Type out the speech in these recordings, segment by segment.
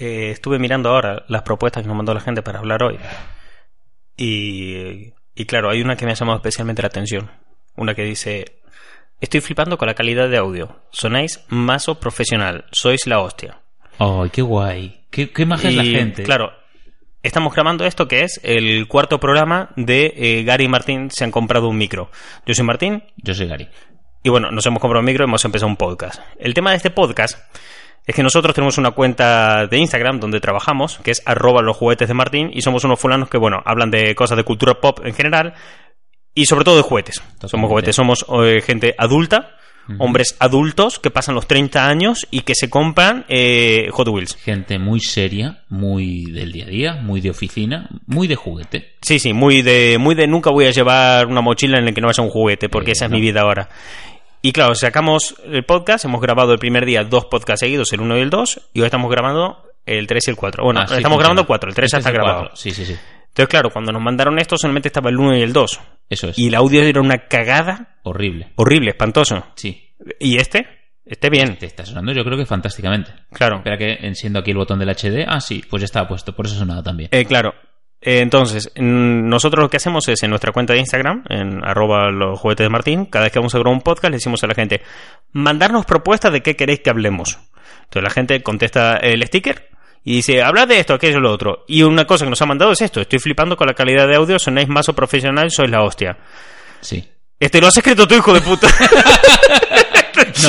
eh, estuve mirando ahora las propuestas que nos mandó la gente para hablar hoy. Y, y claro, hay una que me ha llamado especialmente la atención. Una que dice, estoy flipando con la calidad de audio. Sonáis mazo profesional. Sois la hostia. ¡Ay, qué guay! ¿Qué, qué maja es la gente? Claro, estamos grabando esto que es el cuarto programa de eh, Gary y Martín se han comprado un micro. Yo soy Martín Yo soy Gary. y bueno, nos hemos comprado un micro y hemos empezado un podcast. El tema de este podcast es que nosotros tenemos una cuenta de Instagram donde trabajamos, que es arroba los juguetes de Martín, y somos unos fulanos que, bueno, hablan de cosas de cultura pop en general y sobre todo de juguetes. Somos juguetes, somos eh, gente adulta, hombres adultos que pasan los 30 años y que se compran eh, Hot Wheels. Gente muy seria, muy del día a día, muy de oficina, muy de juguete. Sí, sí, muy de, muy de nunca voy a llevar una mochila en la que no vaya un juguete, porque Eh, esa es no. mi vida ahora. Y claro, sacamos el podcast, hemos grabado el primer día dos podcasts seguidos, el 1 y el 2, y hoy estamos grabando el 3 y el 4. Bueno, Ah, sí, estamos grabando 4, el 3 ya Este está es el grabado. Sí, sí, sí. Entonces, claro, cuando nos mandaron esto solamente estaba el 1 y el 2. Eso es. Y el audio era una cagada Horrible. horrible, espantoso. Sí. ¿Y este? Este bien, Te está sonando yo creo que fantásticamente. claro. Espera que enciendo aquí el botón del HD. Ah, sí, pues ya estaba puesto, por eso ha sonado también. Eh, claro. Eh, entonces, nosotros lo que hacemos es en nuestra cuenta de Instagram, en arroba los juguetes de Martín, cada vez que vamos a grabar un podcast le decimos a la gente, mandarnos propuestas de qué queréis que hablemos. Entonces la gente contesta el sticker y dice, habla de esto, aquello, lo otro. Y una cosa que nos ha mandado es esto, estoy flipando con la calidad de audio, sonáis más o profesional, sois la hostia. Sí. Este lo has escrito tú, hijo de puta.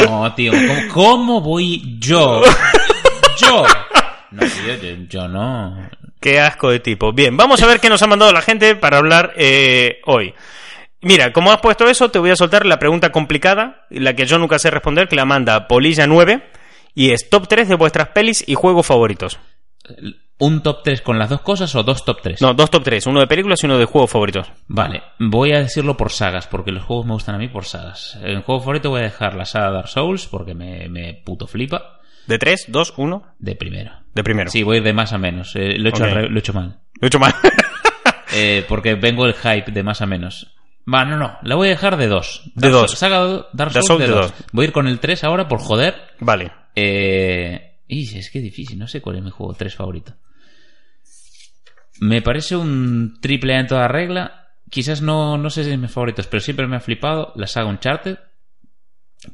No, tío, ¿cómo, cómo voy yo? Yo. No, tío, yo, yo no. Qué asco de tipo. Bien, vamos a ver qué nos ha mandado la gente para hablar eh, hoy. Mira, como has puesto eso, te voy a soltar la pregunta complicada, la que yo nunca sé responder, que la manda Polilla9, y es top 3 de vuestras pelis y juegos favoritos. ¿Un top 3 con las dos cosas o dos top 3? No, dos top 3, uno de películas y uno de juegos favoritos. Vale, voy a decirlo por sagas, porque los juegos me gustan a mí por sagas. En juego favorito voy a dejar la saga Dark Souls, porque me, me puto flipa. ¿De 3, 2, 1? De primero. De primero. Sí, voy a ir de más a menos. Eh, lo, he hecho re- lo he hecho mal. Lo he hecho mal. Eh, porque vengo el hype de más a menos. Va, no, no. La voy a dejar de dos. De Dark dos. Souls- Saga Dark Souls, Souls de de dos. dos. Voy a ir con el 3 ahora por joder. vale. Eh, y es que es difícil. No sé cuál es mi juego 3 favorito. Me parece un triple A en toda regla. Quizás no, no sé si es mis favoritos, pero siempre me ha flipado la saga Uncharted.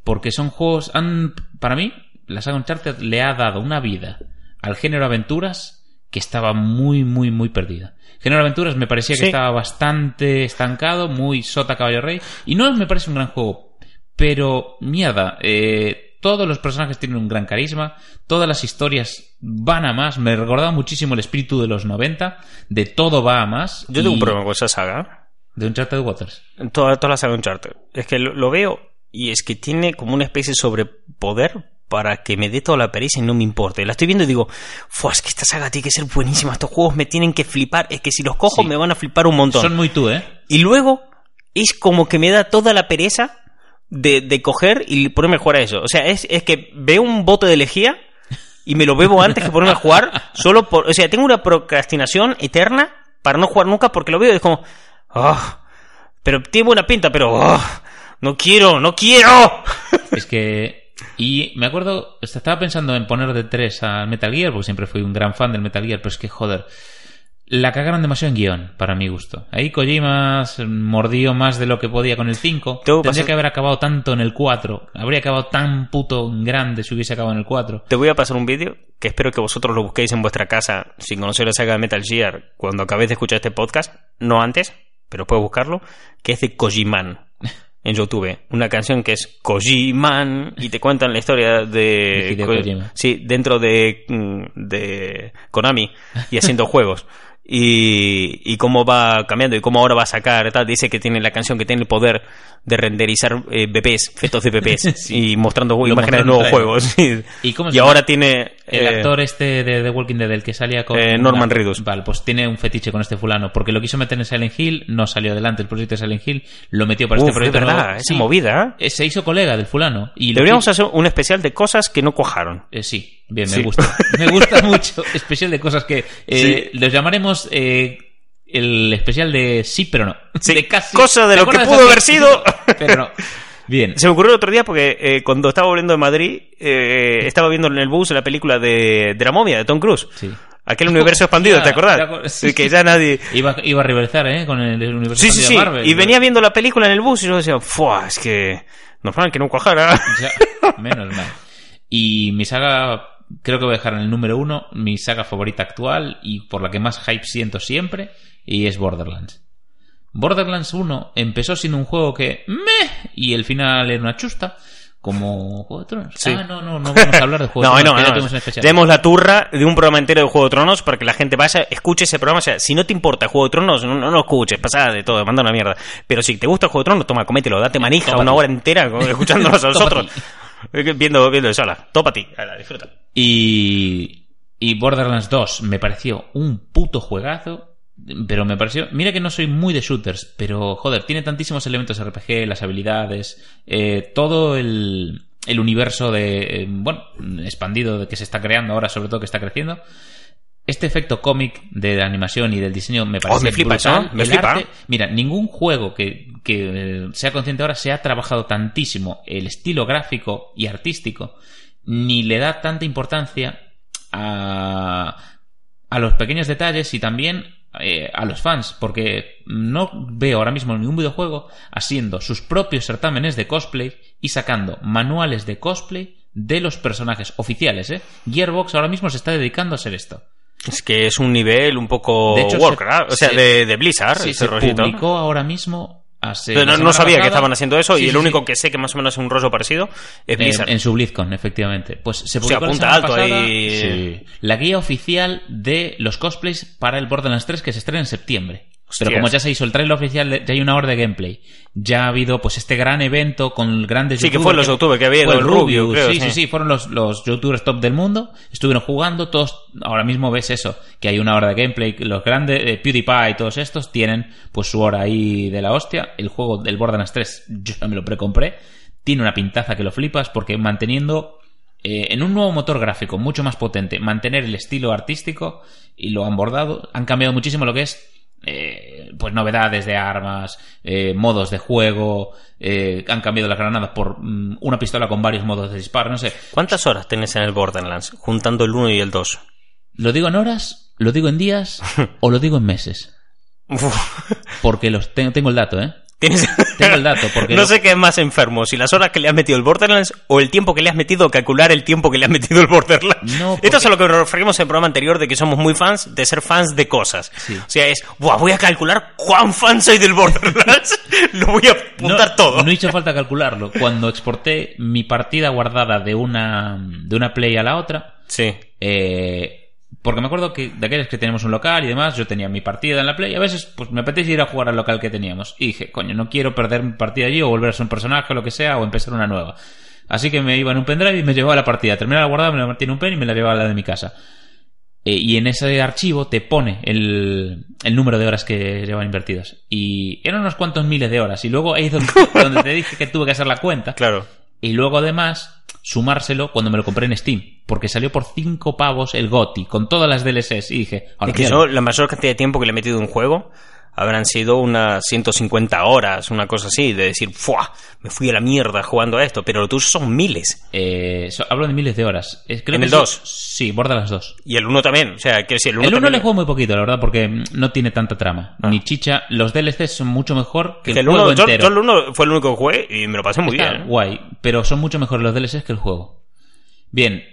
Porque son juegos. Han, para mí, la saga Uncharted le ha dado una vida al género aventuras que estaba muy, muy, muy perdida. Género aventuras me parecía que estaba bastante estancado, muy sota caballo rey. Y no me parece un gran juego. Pero, mierda, eh, todos los personajes tienen un gran carisma, todas las historias van a más. Me recordaba muchísimo el espíritu de los 90, de todo va a más. Yo tengo un problema con esa saga. De Uncharted Waters. Toda, toda la saga de Uncharted. Es que lo, lo veo y es que tiene como una especie de sobrepoder para que me dé toda la pereza y no me importe. La estoy viendo y digo, Fua, es que esta saga tiene que ser buenísima. Estos juegos me tienen que flipar. Es que si los cojo Sí. me van a flipar un montón. Son muy tú, ¿eh? Y luego es como que me da toda la pereza de, de coger y ponerme a jugar a eso. O sea, es, es que veo un bote de lejía y me lo bebo antes que ponerme a jugar. Solo por. O sea, tengo una procrastinación eterna para no jugar nunca porque lo veo y es como. "Ah, pero tiene buena pinta, pero. ah, no quiero, no quiero. Es que. Y me acuerdo, estaba pensando en poner de 3 al Metal Gear, porque siempre fui un gran fan del Metal Gear, pero es que, joder, la cagaron demasiado en guion, para mi gusto. Ahí Kojima mordió más de lo que podía con el 5. Tengo que Tendría pasar- que haber acabado tanto en el 4. Habría acabado tan puto grande si hubiese acabado en el 4. Te voy a pasar un vídeo que espero que vosotros lo busquéis en vuestra casa sin conocer la saga de Metal Gear cuando acabéis de escuchar este podcast, no antes, pero puedes buscarlo, que es de Kojiman en YouTube. Una canción que es Kojiman y te cuentan la historia de... Ko- Kojima. Sí, dentro de, mm, de Konami y haciendo juegos. Y, y cómo va cambiando y cómo ahora va a sacar tal. Dice que tiene la canción que tiene el poder de renderizar eh, bebés, fetos de bebés Sí. y mostrando Lo imágenes de nuevos juegos. ¿Y cómo Y ahora tiene El eh, actor este de The Walking Dead, el que salía con... Eh, Norman la- Reedus. Vale, pues tiene un fetiche con este fulano, porque lo quiso meter en Silent Hill, no salió adelante el proyecto de Silent Hill, lo metió para Uf, este proyecto es verdad, nuevo. esa Sí, movida. ¿eh? Se hizo colega del fulano. Y Deberíamos hacer un especial de cosas que no cuajaron. Sí, bien, Sí. me gusta. Me gusta mucho. Especial de cosas que... Los llamaremos... eh, el especial de sí, pero no. Sí, De casi. cosa de ¿Te lo que pudo haber sido? Pero no. Bien. Se me ocurrió el otro día porque eh, cuando estaba volviendo de Madrid, eh, estaba viendo en el bus la película de, de la momia, de Tom Cruise. Sí. Aquel universo expandido, ¿te acordás? que ya nadie... Iba, iba a rivalizar, ¿eh? Con el universo Sí, sí, de Marvel. Y venía viendo la película en el bus y yo decía, ¡fua! Es que... Normal que no cuajara. Ya, menos mal. Y mi saga, creo que voy a dejar en el número uno, mi saga favorita actual y por la que más hype siento siempre, y es Borderlands. Borderlands 1 empezó siendo un juego que meh, y el final era una chusta, como Juego de Tronos. Sí. Ah, no, no, no vamos a hablar de Juego No, de no, Tronos, que ya no. tenemos la turra de un programa entero de Juego de Tronos para que la gente vaya, escuche ese programa. O sea, si no te importa Juego de Tronos, no, no lo escuches, pasada de todo, manda una mierda. Pero si te gusta Juego de Tronos, toma, comételo, date manija una hora entera escuchándonos a nosotros. Tópate. viendo, viendo de sola. Topa a ti, Ala, disfruta. Y, y Borderlands 2 me pareció un puto juegazo, pero me pareció... Mira que no soy muy de shooters, pero joder, tiene tantísimos elementos RPG, las habilidades, eh, todo el, el universo de... eh, bueno, expandido que se está creando ahora, sobre todo que está creciendo. Este efecto cómic de la animación y del diseño me parece Oh, me flipa eso, brutal. me El flipa. arte- mira, ningún juego que, que eh, sea consciente ahora se ha trabajado tantísimo el estilo gráfico y artístico, ni le da tanta importancia a, a los pequeños detalles y también eh, a los fans, porque no veo ahora mismo ningún videojuego haciendo sus propios certámenes de cosplay y sacando manuales de cosplay de los personajes oficiales, ¿eh? Gearbox ahora mismo se está dedicando a hacer esto. Es que es un nivel un poco De hecho, Warcraft, se- o sea, se- de, de Blizzard, Sí, ese se rollito. publicó ahora mismo hace Pero la no, no sabía que estaban haciendo eso Sí, y el sí, único que sé que más o menos es un rollo parecido es En, Blizzard. en su BlizzCon, efectivamente. Pues se Se publicó la apunta semana alto pasada, ahí. la guía oficial de los cosplays para el Borderlands 3 que se estrena en septiembre. Pero como ya se hizo el trailer oficial, ya hay una hora de gameplay. Ya ha habido pues este gran evento con grandes Sí, que fue los youtubers que había el Rubio, creo, sí, sí, sí. fueron los, los youtubers top del mundo. Estuvieron jugando, todos, ahora mismo ves eso, que hay una hora de gameplay. Los grandes, eh, PewDiePie y todos estos tienen pues su hora ahí de la hostia. El juego del Borderlands 3, yo ya me lo precompré. Tiene una pintaza que lo flipas porque manteniendo eh, en un nuevo motor gráfico mucho más potente, mantener el estilo artístico y lo han bordado. Han cambiado muchísimo lo que es eh, pues novedades de armas, eh, modos de juego, eh, han cambiado las granadas por mm, una pistola con varios modos de disparo, no sé. ¿Cuántas horas tenés en el Borderlands? Juntando el 1 y el 2. ¿Lo digo en horas? ¿Lo digo en días? ¿O lo digo en meses? Porque los tengo, tengo el dato, ¿eh? Tienes... Tengo el dato, porque no lo- sé qué es más enfermo, si las horas que le has metido el Borderlands o el tiempo que le has metido, calcular el tiempo que le has metido el Borderlands. No, Esto es a lo que nos referimos en el programa anterior de que somos muy fans de ser fans de cosas. Sí. O sea, es, "Buah, voy a calcular cuán fan soy del Borderlands. Lo voy a apuntar no, todo. No hizo falta calcularlo. Cuando exporté mi partida guardada de una, de una play a la otra, Sí. Eh, porque me acuerdo que de aquellos que teníamos un local y demás, yo tenía mi partida en la Play y a veces pues me apetece ir a jugar al local que teníamos. Y dije, coño, no quiero perder mi partida allí o volver a ser un personaje o lo que sea o empezar una nueva. Así que me iba en un pendrive y me llevaba la partida. Terminaba la guardada, me la metí en un pen y me la llevaba a la de mi casa. Eh, y en ese archivo te pone el, el número de horas que llevan invertidas. Y eran unos cuantos miles de horas. Y luego ahí es donde, donde te dije que tuve que hacer la cuenta. Claro. Y luego además sumárselo cuando me lo compré en Steam, porque salió por 5 pavos el GOTI con todas las DLCs y dije, ahora Es que la mayor cantidad de tiempo que le he metido en un juego habrán sido unas 150 horas, una cosa así, de decir, ¡fua! Me fui a la mierda jugando a esto, pero lo tuyo son miles. Eh, so- hablo de miles de horas. Creo ¿En que el eso- 2? Sí, borda las dos. Y el 1 también, o sea, quiero decir, el 1 El 1 también. le juego muy poquito, la verdad, porque no tiene tanta trama. Ah. Ni chicha. Los DLCs son mucho mejor que Que el, el juego uno- entero. yo el 1 fue el único que jugué y me lo pasé muy Está bien. ¿eh? guay, pero son mucho mejores los DLCs que el juego. Bien,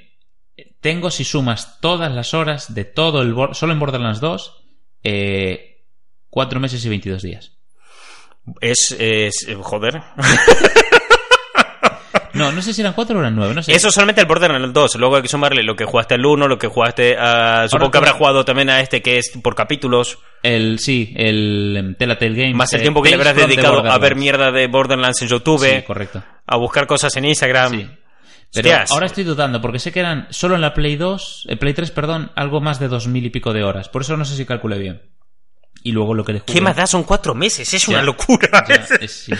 tengo si sumas todas las horas de todo el... Solo en Borderlands 2, eh, 4 meses y 22 días. Es, es, joder. No, no sé si eran 4 o eran 9, no sé. Eso solamente el Borderlands 2. Luego hay que sumarle lo que jugaste al 1, lo que jugaste a... Supongo que habrás jugado también a este que es por capítulos. El, sí, el em, Telltale Games. Más el eh, tiempo que le habrás dedicado a ver mierda de Borderlands en YouTube, Sí, correcto. a buscar cosas en Instagram. Sí. Pero Hostias. ahora estoy dudando, porque sé que eran solo en la Play 2, en Play 3, perdón, algo más de dos mil y pico de horas. Por eso no sé si calculé bien. Y luego lo que jugué. ¿Qué más da? Son cuatro meses, es Ya. una locura. Ya, es, sí.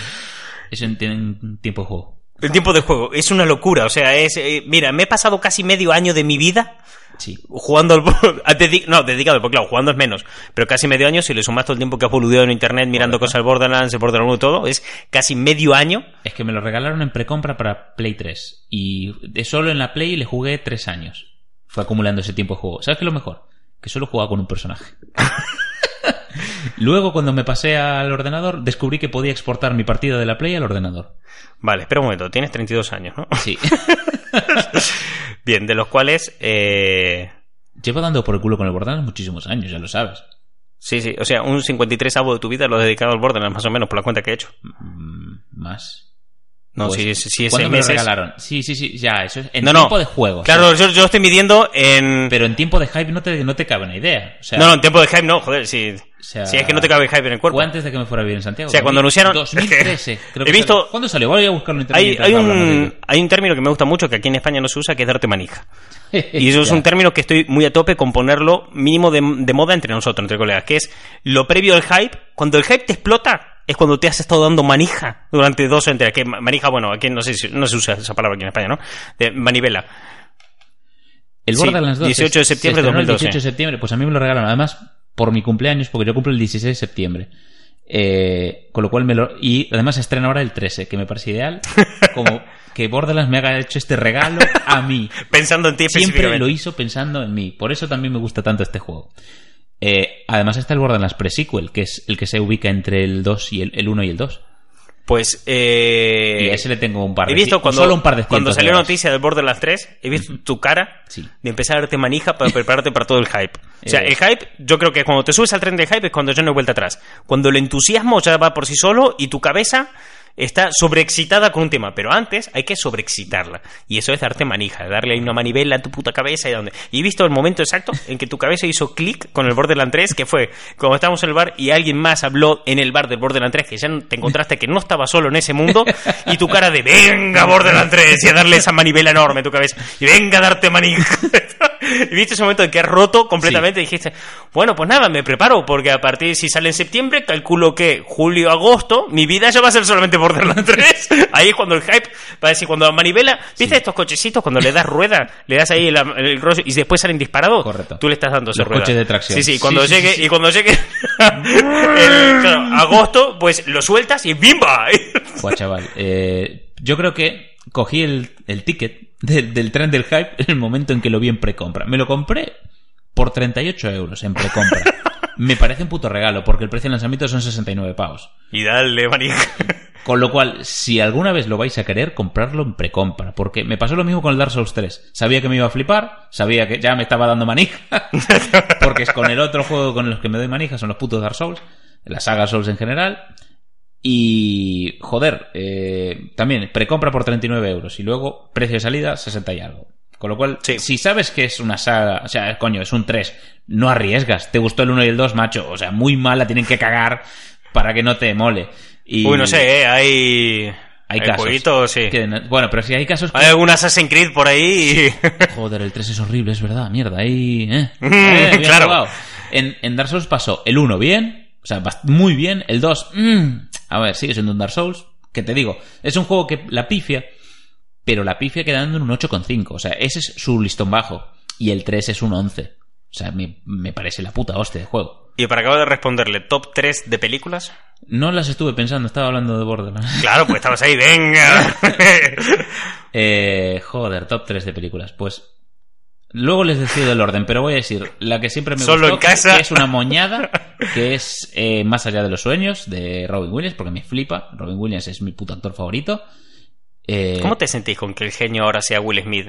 Eso en, en tiempo de juego. El tiempo de juego es una locura. O sea, es. eh, mira, me he pasado casi medio año de mi vida Sí. Jugando al... No, dedicado, porque claro, jugando es menos. Pero casi medio año, si le sumas todo el tiempo que has boludeado en internet mirando cosas del Borderlands, el Borderlands 1 y todo, es casi medio año. Es que me lo regalaron en precompra para Play 3. Y de solo en la Play le jugué tres años. Fue acumulando ese tiempo de juego. ¿Sabes qué es lo mejor? Que solo jugaba con un personaje. Luego, cuando me pasé al ordenador, descubrí que podía exportar mi partida de la Play al ordenador. Vale, espera un momento, tienes 32 años, ¿no? Sí. Bien, de los cuales... Eh... Llevo dando por el culo con el Borderlands muchísimos años, ya lo sabes. Sí, sí, o sea, un 53 avo de tu vida lo has dedicado al Borderlands, más o menos, por la cuenta que he hecho. Mm, Más. No, Pues, sí, sí, sí, ¿Cuándo seis me lo regalaron? Sí, sí, sí, ya, eso es en No, no. tiempo de juego. Claro, sí. yo, yo estoy midiendo en... Pero en tiempo de hype no te, no te cabe una idea. O sea, No, no, en tiempo de hype no, joder, sí. sea, Si es que no te cabe hype en el cuerpo. Fue antes de que me fuera a vivir en Santiago. O sea, cuando anunciaron- 2013. creo He que visto- salió. ¿Cuándo salió? Voy a buscarlo en internet. Hay, un, ello. hay un término que me gusta mucho que aquí en España no se usa, que es darte manija. Y eso es un término que estoy muy a tope con ponerlo mínimo de, de moda entre nosotros, entre colegas, que es lo previo al hype. Cuando el hype te explota, es cuando te has estado dando manija durante dos enteras. Que ma- manija, bueno, aquí no sé no se usa esa palabra aquí en España, ¿no? De manivela. El Sí, Borderlands 2. 18 de se- septiembre de se estrenó el 2012. 18 de septiembre, pues a mí me lo regalaron. Además, por mi cumpleaños, porque yo cumplo el 16 de septiembre. Eh, con lo cual me lo. Y además se estrena ahora el 13, que me parece ideal. Como que Borderlands me haga hecho este regalo a mí. Pensando en ti Siempre lo hizo pensando en mí. Por eso también me gusta tanto este juego. Eh, además está el Borderlands Pre-Sequel, que es el que se ubica entre el 2 y el, el 1 y el 2. Pues, eh... y a ese le tengo un par de He visto cuando, solo un par de cuando salió de noticia del Borderlands 3, he visto tu cara Sí. de empezar a darte manija para prepararte para todo el hype. O sea, Eh. el hype, yo creo que cuando te subes al tren del hype es cuando ya no hay vuelta atrás. Cuando el entusiasmo ya va por sí solo y tu cabeza está sobreexcitada con un tema. Pero antes hay que sobreexcitarla. Y eso es darte manija, darle ahí una manivela a tu puta cabeza y donde. Y he visto el momento exacto en que tu cabeza hizo clic con el Borderlands 3, que fue cuando estábamos en el bar y alguien más habló en el bar del Borderlands 3, que ya te encontraste que no estaba solo en ese mundo, y tu cara de venga Borderlands 3 y a darle esa manivela enorme a tu cabeza. Y venga a darte manija. y viste ese momento en que has roto completamente y dijiste, bueno, pues nada, me preparo, porque a partir, si sale en septiembre, calculo que julio, agosto, mi vida ya va a ser solamente Borderlands 3. Ahí es cuando el hype va a decir, cuando la manivela, ¿viste estos cochecitos? Cuando le das rueda, le das ahí el, el rollo y después salen disparados. Correcto. Tú le estás dando Los rueda. coches de tracción. Sí, sí, cuando sí, llegue, sí. y cuando llegue el, claro, agosto, pues lo sueltas y ¡bimba! Buah, chaval. eh, yo creo que cogí el, el ticket del- del tren del hype en el momento en que lo vi en precompra. Me lo compré por 38 euros en precompra. Me parece un puto regalo, porque el precio de lanzamiento son 69 pavos. y dale, manija. Con lo cual, si alguna vez lo vais a querer, comprarlo en precompra. Porque me pasó lo mismo con el Dark Souls 3. Sabía que me iba a flipar, sabía que ya me estaba dando manija. porque es con el otro juego con los que me doy manija, son los putos Dark Souls. La saga Souls en general. Y, joder, eh, también precompra por 39 euros. Y luego, precio de salida, 60 y algo. Con lo cual, Sí. si sabes que es una saga, o sea, coño, es un 3, no arriesgas. Te gustó el 1 y el 2, macho. O sea, muy mala, tienen que cagar para que no te mole. Y Uy, no sé, ¿eh? Hay... Hay casos. sí. que bueno, pero si hay casos que... Hay algún Assassin's Creed por ahí y... Joder, el 3 es horrible, es verdad, mierda. Ahí, ¿eh? Mm, Eh, claro. En, en Dark Souls pasó el 1 bien, o sea, muy bien. El 2, mm, a ver, sigue siendo un Dark Souls. Que te digo, es un juego que la pifia, pero la pifia quedando en un 8,5. O sea, ese es su listón bajo. Y el 3 es un 11. O sea, me, me parece la puta hostia de juego. Y para acabar de responderle, ¿top 3 de películas? No las estuve pensando, estaba hablando de Borderlands. Claro, pues estabas ahí, venga. Eh, joder, top 3 de películas. Pues luego les decido el orden, pero voy a decir la que siempre me Solo gustó, en casa. que es una moñada, que es eh, Más allá de los sueños, de Robin Williams, porque me flipa. Robin Williams es mi puto actor favorito. Eh, ¿Cómo te sentís con que el genio ahora sea Will Smith?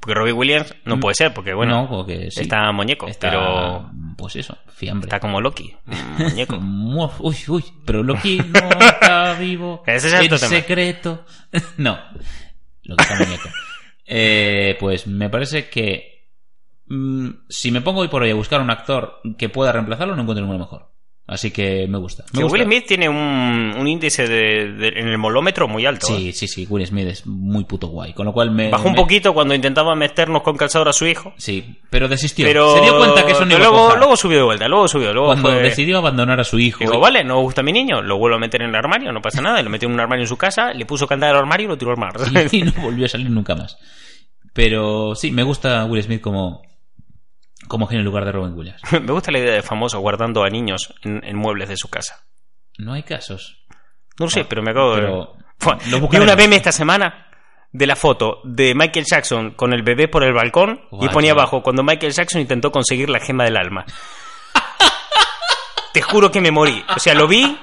Porque Robbie Williams no puede ser, porque bueno, no, porque sí. está muñeco, Está, pero Pues eso, fiambre. está como Loki, muñeco. Mu- Uy, uy, pero Loki no está vivo. Ese es tema. secreto. no, Loki está muñeco. Eh, pues me parece que mm, si me pongo hoy por hoy a buscar un actor que pueda reemplazarlo, no encuentro ninguno mejor. Así que me gusta. Me Que gusta. Will Smith tiene un, un índice de, de- en el molómetro muy alto. ¿eh? Sí, sí, sí, Will Smith es muy puto guay. Con lo cual me. Bajó un poquito cuando intentaba meternos con calzador a su hijo. Sí, pero desistió. Pero Se dio cuenta que eso no iba a luego, cuajar. luego subió de vuelta, luego subió, luego Cuando fue- decidió abandonar a su hijo. Digo, vale, no gusta mi niño, lo vuelvo a meter en el armario, no pasa nada. Lo metió en un armario en su casa, le puso candado al armario y lo tiró al mar. y no volvió a salir nunca más. Pero sí, me gusta Will Smith como, como genio en lugar de Robin Williams. Me gusta la idea de famoso guardando a niños en, en muebles de su casa. No hay casos. No lo sé, pero me acabo de... Fue- lo Vi una meme esta semana de la foto de Michael Jackson con el bebé por el balcón y ponía abajo cuando Michael Jackson intentó conseguir la gema del alma. Te juro que me morí. O sea, lo vi,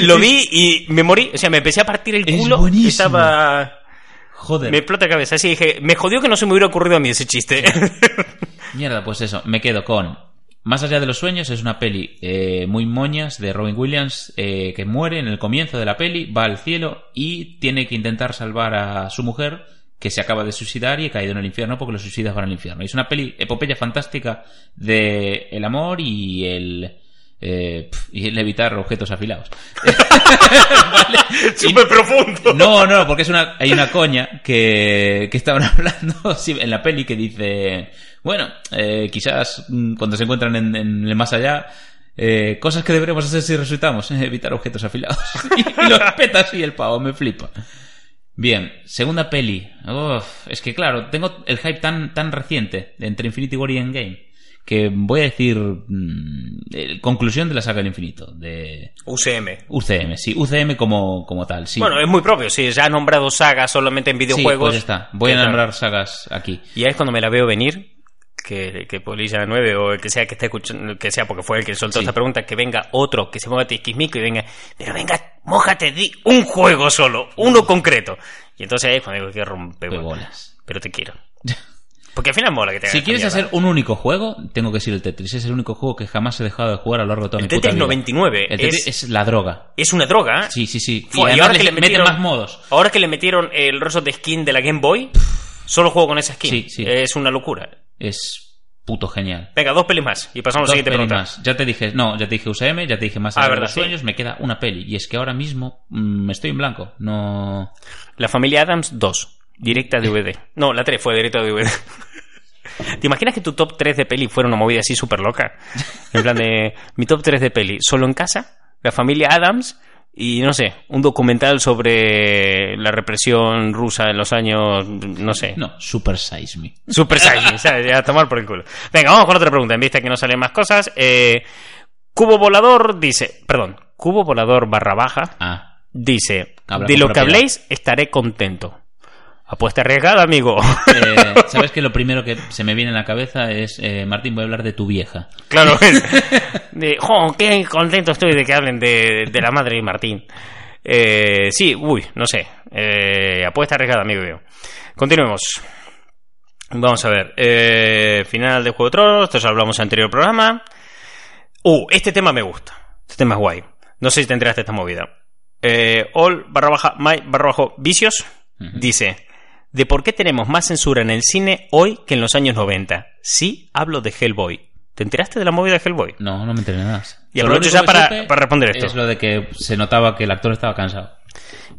lo vi y me morí. O sea, me empecé a partir el Es culo. buenísimo. Estaba... Joder. Me explota la cabeza. Así dije, me jodió que no se me hubiera ocurrido a mí ese chiste. Mierda, pues eso, me quedo con Más allá de los sueños es una peli eh, muy moñas de Robin Williams eh, que muere en el comienzo de la peli, va al cielo y tiene que intentar salvar a su mujer que se acaba de suicidar y ha caído en el infierno porque los suicidas van al infierno. Y es una peli epopeya fantástica de el amor y el eh, y el evitar objetos afilados. ¿Vale? Súper profundo. no, no, porque es una, hay una coña que, que estaban hablando sí, en la peli que dice, bueno, eh, quizás mm, cuando se encuentran en, en el más allá, eh, cosas que deberemos hacer si resultamos, eh, evitar objetos afilados. y, y lo respeta así el pavo, me flipa. Bien, segunda peli. Uf, es que claro, tengo el hype tan, tan reciente entre Infinity War y Endgame que voy a decir mm, eh, conclusión de la saga del infinito, de UCM. UCM, sí, UCM como, como tal, sí. Bueno, es muy propio. Si ya ha nombrado sagas solamente en Sí, videojuegos. pues ya está. Voy a nombrar sagas aquí. Y ahí es cuando me la veo venir. Que, que Polilla 9 o el que sea que esté escuchando, que sea porque fue el que soltó Sí. esta pregunta, que venga otro, que se ponga tisquismico y venga, pero venga, mójate, di un juego solo, uno concreto. Y entonces ahí es cuando digo que rompe bolas. Pero te quiero. Porque al final mola que te Si quieres hacer un único juego, tengo que decir el Tetris. Es el único juego que jamás he dejado de jugar a lo largo de toda El mi puta Tetris vida. 99 El Tetris es- es... la droga. Es una droga. ¿eh? Sí, sí, sí. Fue, y ahora que le meten metieron más modos. Ahora que le metieron el rostro de skin de la Game Boy, solo juego con esa skin. Sí, sí. Es una locura. Es puto genial. Venga, dos pelis más y pasamos a la siguiente pregunta. más. Ya te dije, no, ya te dije UCM, ya te dije más Ah, allá de verdad, los sí. sueños, me queda una peli. Y es que ahora mismo mm, estoy en blanco. No. La familia Adams 2, directa DVD. No, la 3 fue directa DVD. ¿Te imaginas que tu top 3 de peli fuera una movida así súper loca? En plan de mi top 3 de peli, solo en casa, la familia Adams y no sé, un documental sobre la represión rusa en los años, no sé. No, Super Size Me. Super Saiyan, ¿sabes? Ya a tomar por el culo. Venga, vamos con otra pregunta, en vista que no salen más cosas. Eh, Cubo Volador dice, perdón, Cubo Volador barra baja Ah, dice, de lo que habléis estaré contento. Apuesta arriesgada, amigo. eh, ¿sabes que lo primero que se me viene a la cabeza es, eh, Martín, voy a hablar de tu vieja? claro, es de, jo, qué contento estoy de que hablen de, de la madre de Martín. Eh, sí, uy, no sé. Apuesta arriesgada, amigo mío. Continuemos. Vamos a ver. Final de Juego de Tronos. Esto ya hablamos en el anterior programa. Uh, este tema me gusta. Este tema es guay. No sé si te enteraste de esta movida. All barra baja, my barra bajo vicios dice de por qué tenemos más censura en el cine hoy que en los años 90. Sí, hablo de Hellboy. ¿Te enteraste de la movida de Hellboy? No, no me enteré nada. Y aprovecho ya para- para responder esto. Es lo de que se notaba que el actor estaba cansado.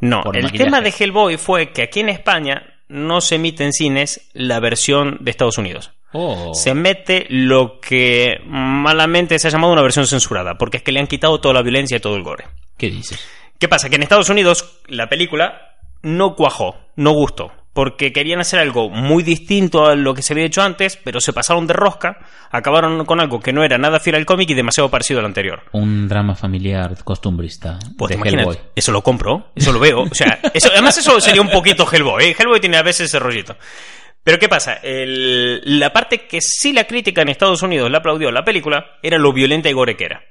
No, el maquillaje. tema de Hellboy fue que aquí en España no se emite en cines la versión de Estados Unidos. Oh. Se mete lo que malamente se ha llamado una versión censurada, porque es que le han quitado toda la violencia y todo el gore. ¿Qué dices? ¿Qué pasa? Que en Estados Unidos la película no cuajó, no gustó, porque querían hacer algo muy distinto a lo que se había hecho antes, pero se pasaron de rosca, acabaron con algo que no era nada fiel al cómic y demasiado parecido al anterior. Un drama familiar costumbrista Pues de Hellboy. eso lo compro, eso lo veo. O sea, eso, además eso sería un poquito Hellboy. ¿eh? Hellboy tiene a veces ese rollito. Pero ¿qué pasa? El- la parte que sí la crítica en Estados Unidos le aplaudió a la película era lo violenta y gore que era.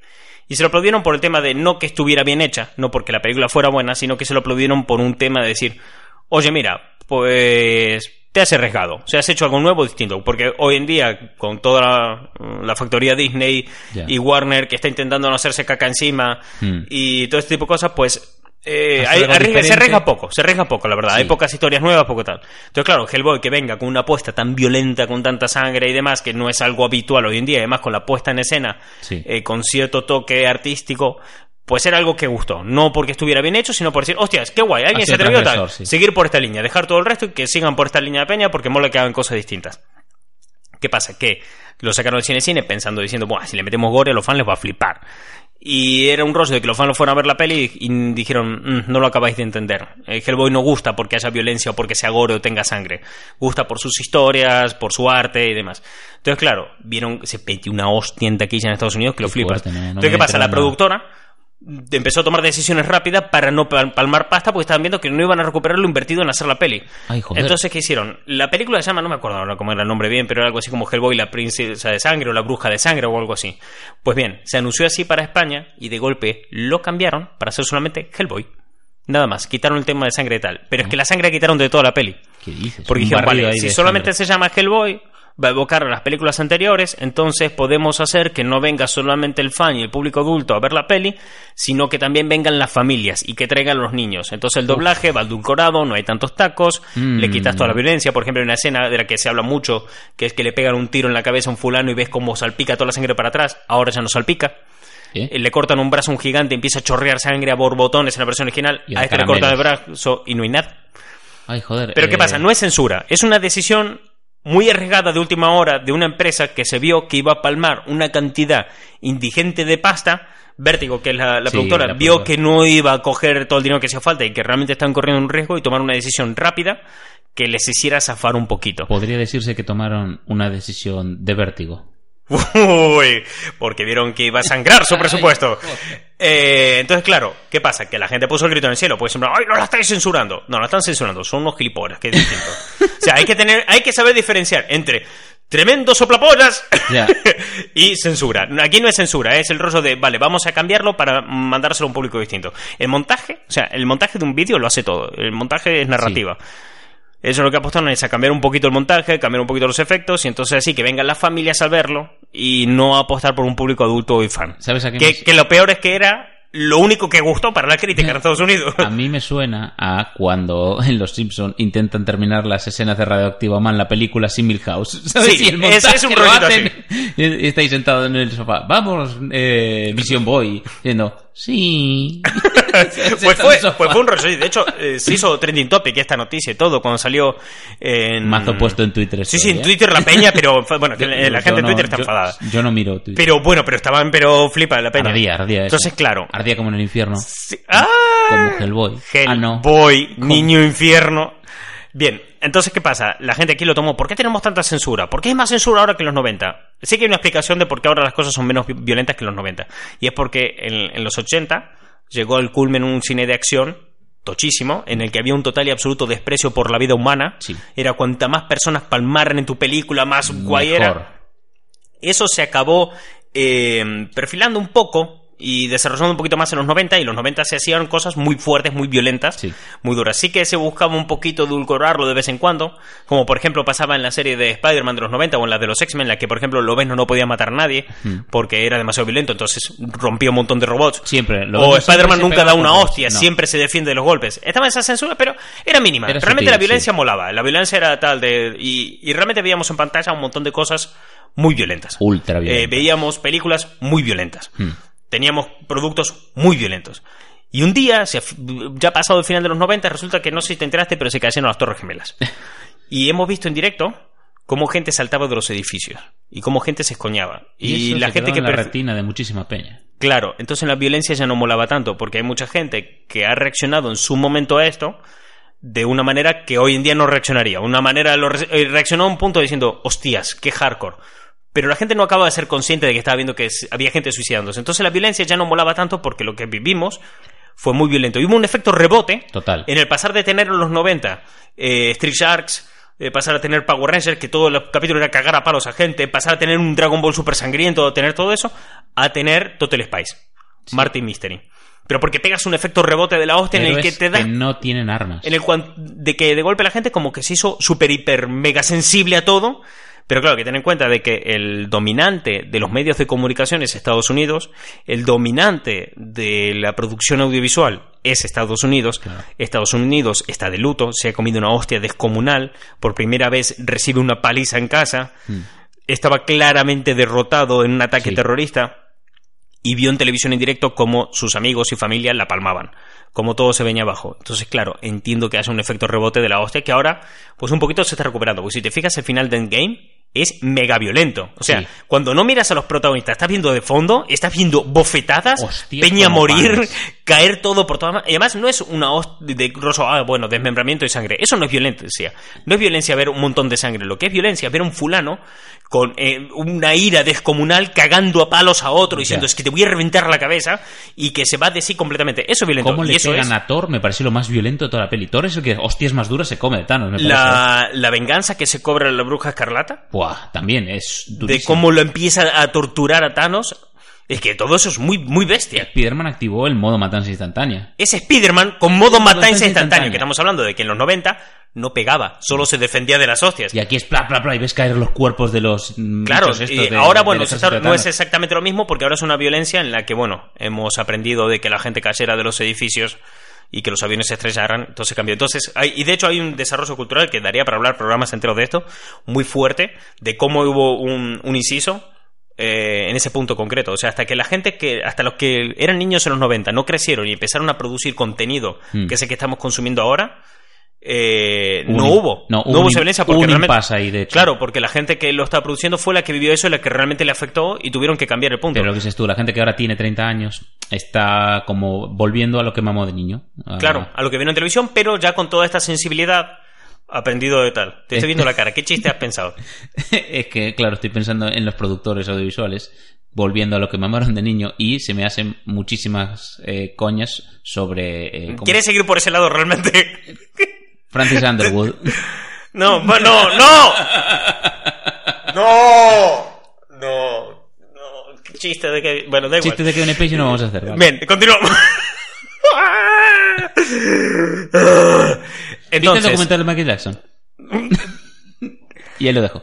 Y se lo aplaudieron por el tema de no que estuviera bien hecha, no porque la película fuera buena, sino que se lo aplaudieron por un tema de decir, oye, mira, pues te has arriesgado, o sea, has hecho algo nuevo, distinto, porque hoy en día, con toda la, la factoría Disney y Warner que está intentando no hacerse caca encima Hmm. y todo este tipo de cosas, pues eh, hay- arriesga- se arriesga poco, se arriesga poco, la verdad. Sí. Hay pocas historias nuevas, poco tal. Entonces, claro, Hellboy que venga con una apuesta tan violenta, con tanta sangre y demás, que no es algo habitual hoy en día, además con la puesta en escena, Sí. eh, con cierto toque artístico, pues era algo que gustó. No porque estuviera bien hecho, sino por decir, hostias, qué guay, alguien se atrevió a tal. sí. Seguir por esta línea, dejar todo el resto y que sigan por esta línea de peña porque mola que hagan cosas distintas. ¿Qué pasa? Que lo sacaron del cine cine pensando, diciendo, Buah, si le metemos gore a los fans les va a flipar. Y era un rollo de que los fans fueran a ver la peli y dijeron, "Mm, no lo acabáis de entender. Eh, Hellboy no gusta porque haya violencia o porque sea gore o tenga sangre. Gusta por sus historias, por su arte y demás. Entonces, claro, vieron, se metió una hostia en taquilla en Estados Unidos que lo flipas. fuerte, no- no Entonces, ¿qué pasa? La productora empezó a tomar decisiones rápidas para no pal- palmar pasta porque estaban viendo que no iban a recuperar lo invertido en hacer la peli. Ay. Entonces, ¿qué hicieron? La película se llama, no me acuerdo ahora cómo era el nombre bien, pero era algo así como Hellboy, la princesa de sangre o la bruja de sangre o algo así. Pues bien, se anunció así para España y de golpe lo cambiaron para hacer solamente Hellboy. Nada más, quitaron el tema de sangre y tal. Pero es que la sangre la quitaron de toda la peli. ¿Qué dices? Porque dijeron, vale, si solamente sangre. se llama Hellboy, va a evocar a las películas anteriores, entonces podemos hacer que no venga solamente el fan y el público adulto a ver la peli, sino que también vengan las familias y que traigan los niños. Entonces el doblaje va adulcorado, no hay tantos tacos, Mm. le quitas toda la violencia. Por ejemplo, hay una escena de la que se habla mucho, que es que le pegan un tiro en la cabeza a un fulano y ves cómo salpica toda la sangre para atrás, ahora ya no salpica. ¿Eh? Le cortan un brazo a un gigante, empieza a chorrear sangre a borbotones en la versión original, a este le cortan el brazo y no hay nada. Ay, joder. Pero ¿qué eh, pasa? No es censura, es una decisión muy arriesgada de última hora de una empresa que se vio que iba a palmar una cantidad indigente de pasta. Vértigo, que es la, la Sí, productora, la vio que no iba a coger todo el dinero que hacía falta y que realmente están corriendo un riesgo y tomar una decisión rápida que les hiciera zafar un poquito. Podría decirse que tomaron una decisión de vértigo. Uy, porque vieron que iba a sangrar su presupuesto. Eh, entonces, claro, ¿qué pasa? Que la gente puso el grito en el cielo. Pues ¡ay, no la estáis censurando! No, la están censurando, son unos gilipollas, que es distinto. o sea, hay que tener, hay que saber diferenciar entre tremendo soplapollas y censura. Aquí no es censura, es el rollo de, vale, vamos a cambiarlo para mandárselo a un público distinto. El montaje, o sea, el montaje de un vídeo lo hace todo. El montaje es narrativa. Eso es lo que apostaron es a cambiar un poquito el montaje, cambiar un poquito los efectos y entonces así que vengan las familias a verlo y no apostar por un público adulto y fan. ¿Sabes a qué Que, lo peor es que era lo único que gustó para la crítica en Estados Unidos. A mí me suena a cuando en Los Simpson intentan terminar las escenas de Radioactiva Man, la película sin Milhouse. ¿Sabes? Sí, Y el es- montaje es un lo hacen, y estáis sentados en el sofá. Vamos, eh, Vision Boy. Diciendo, sí. pues, fue, pues fue un rollo. De hecho, eh, se hizo trending topic esta noticia y todo cuando salió en... Mazo puesto en Twitter. Sí, sí, en ¿eh? Twitter la peña, pero bueno, Yo- la gente en no- Twitter está yo- enfadada. Yo no miro Twitter. Pero bueno, pero estaban, pero flipa la peña. Ardía, ardía. eso. Entonces, claro. Ardía como en el infierno. Sí. ¡Ah! Como Hellboy. Ah, no. Hellboy, niño infierno. Bien, entonces, ¿qué pasa? La gente aquí lo tomó. ¿Por qué tenemos tanta censura? ¿Por qué hay más censura ahora que en los 90? Sí que hay una explicación de por qué ahora las cosas son menos vi- violentas que en los 90. Y es porque en, en los 80 llegó al culmen un cine de acción tochísimo, en el que había un total y absoluto desprecio por la vida humana. Sí. Era cuanta más personas palmaran en tu película, más guay era. Eso se acabó eh, perfilando un poco y desarrollando un poquito más en los 90 y los 90 se hacían cosas muy fuertes, muy violentas, Sí. muy duras. Sí que se buscaba un poquito edulcorarlo de vez en cuando, como por ejemplo pasaba en la serie de Spider-Man de los 90 o en la de los X-Men, en la que por ejemplo Lobezno no podía matar a nadie porque era demasiado violento, entonces rompía un montón de robots. Siempre. Lo o Spider-Man nunca da una hostia, no. siempre se defiende de los golpes. Estaba esa censura, pero era mínima. Era realmente sutil, la violencia sí. molaba. La violencia era tal de... Y, y realmente veíamos en pantalla un montón de cosas muy violentas. Ultra Eh, violentas. veíamos películas muy violentas. Hmm. Teníamos productos muy violentos. Y un día, ya pasado el final de los 90, resulta que no sé si te enteraste, pero se cayeron las Torres Gemelas. y hemos visto en directo cómo gente saltaba de los edificios y cómo gente se escoñaba. Y, eso la se gente quedó que en la retina de muchísima peña. Claro, entonces la violencia ya no molaba tanto, porque hay mucha gente que ha reaccionado en su momento a esto de una manera que hoy en día no reaccionaría. Una manera lo re- eh, reaccionó a un punto diciendo, hostias, qué hardcore. Pero la gente no acaba de ser consciente de que estaba viendo que había gente suicidándose. Entonces la violencia ya no molaba tanto porque lo que vivimos fue muy violento. Y hubo un efecto rebote Total. en el pasar de tener en los 90 eh, Street Sharks, eh, pasar a tener Power Rangers, que todo el capítulo era cagar a palos a gente, pasar a tener un Dragon Ball super sangriento, tener todo eso, a tener Total Spice, Martin Mystery. Pero porque pegas un efecto rebote de la hostia en el que te da... que no tienen armas. En el de que de golpe la gente como que se hizo super hiper mega sensible a todo. Pero claro, que ten en cuenta de que el dominante de los medios de comunicación es Estados Unidos, el dominante de la producción audiovisual es Estados Unidos, Claro. Estados Unidos está de luto, se ha comido una hostia descomunal, por primera vez recibe una paliza en casa, estaba claramente derrotado en un ataque Sí. terrorista y vio en televisión en directo cómo sus amigos y familia la palmaban, como todo se venía abajo. Entonces, claro, entiendo que hace un efecto rebote de la hostia que ahora, pues un poquito se está recuperando. Pues si te fijas, el final de Endgame es mega violento. O sea, Sí. cuando no miras a los protagonistas, estás viendo de fondo, estás viendo bofetadas, Hostia, peña morir. Caer todo por todas Y además no es una host de grosso, ah, bueno, desmembramiento y sangre. Eso no es violencia. No es violencia ver un montón de sangre. Lo que es violencia es ver un fulano con eh, una ira descomunal cagando a palos a otro diciendo es que te voy a reventar la cabeza y que se va de sí completamente. Eso es violento. ¿Cómo y le eso pegan es a Thor? Me pareció lo más violento de toda la peli. Thor es el que hostias más duras se come de Thanos, me parece. la, la venganza que se cobra la bruja escarlata. Buah, también es de durísimo. cómo lo empieza a torturar a Thanos. Es que todo eso es muy, muy bestia. Spider-Man activó el modo matanza instantánea. Es Spider-Man con modo matanza Matanza instantánea, que estamos hablando de que en los 90 no pegaba, solo se defendía de las hostias. Y aquí es pla, pla, pla, y ves caer los cuerpos de los mm, Claro, y de- ahora, bueno, de no es exactamente lo mismo porque ahora es una violencia en la que, bueno, hemos aprendido de que la gente cayera de los edificios y que los aviones se estrellaran, entonces cambió. Entonces, hay, y de hecho hay un desarrollo cultural que daría para hablar programas enteros de esto, muy fuerte, de cómo hubo un, un inciso eh, en ese punto concreto. O sea, hasta que la gente que, hasta los que eran niños en los 90 no crecieron y empezaron a producir contenido, Hmm. que es el que estamos consumiendo ahora, eh, Un no hubo. no, hubo violencia porque realmente. impasse ahí, de hecho. Claro, porque la gente que lo estaba produciendo fue la que vivió eso y la que realmente le afectó y tuvieron que cambiar el punto. Pero lo que dices tú, la gente que ahora tiene 30 años está como volviendo a lo que mamó de niño. A- Claro, a lo que vino en televisión, pero ya con toda esta sensibilidad aprendido de tal. Te estoy viendo la cara. ¿Qué chiste has pensado? es que, claro, estoy pensando en los productores audiovisuales volviendo a lo que mamaron de niño y se me hacen muchísimas eh, coñas sobre... eh, ¿cómo- ¿Quieres seguir por ese lado realmente? Francis Underwood. No, no, no, no. No. No. No. ¿Qué chiste de que... Bueno, da igual. Chiste de Kevin Spacey no vamos a hacer. vale. Bien, continuamos. ¿Viste el Entonces, documental de Michael Jackson? y ahí lo dejo.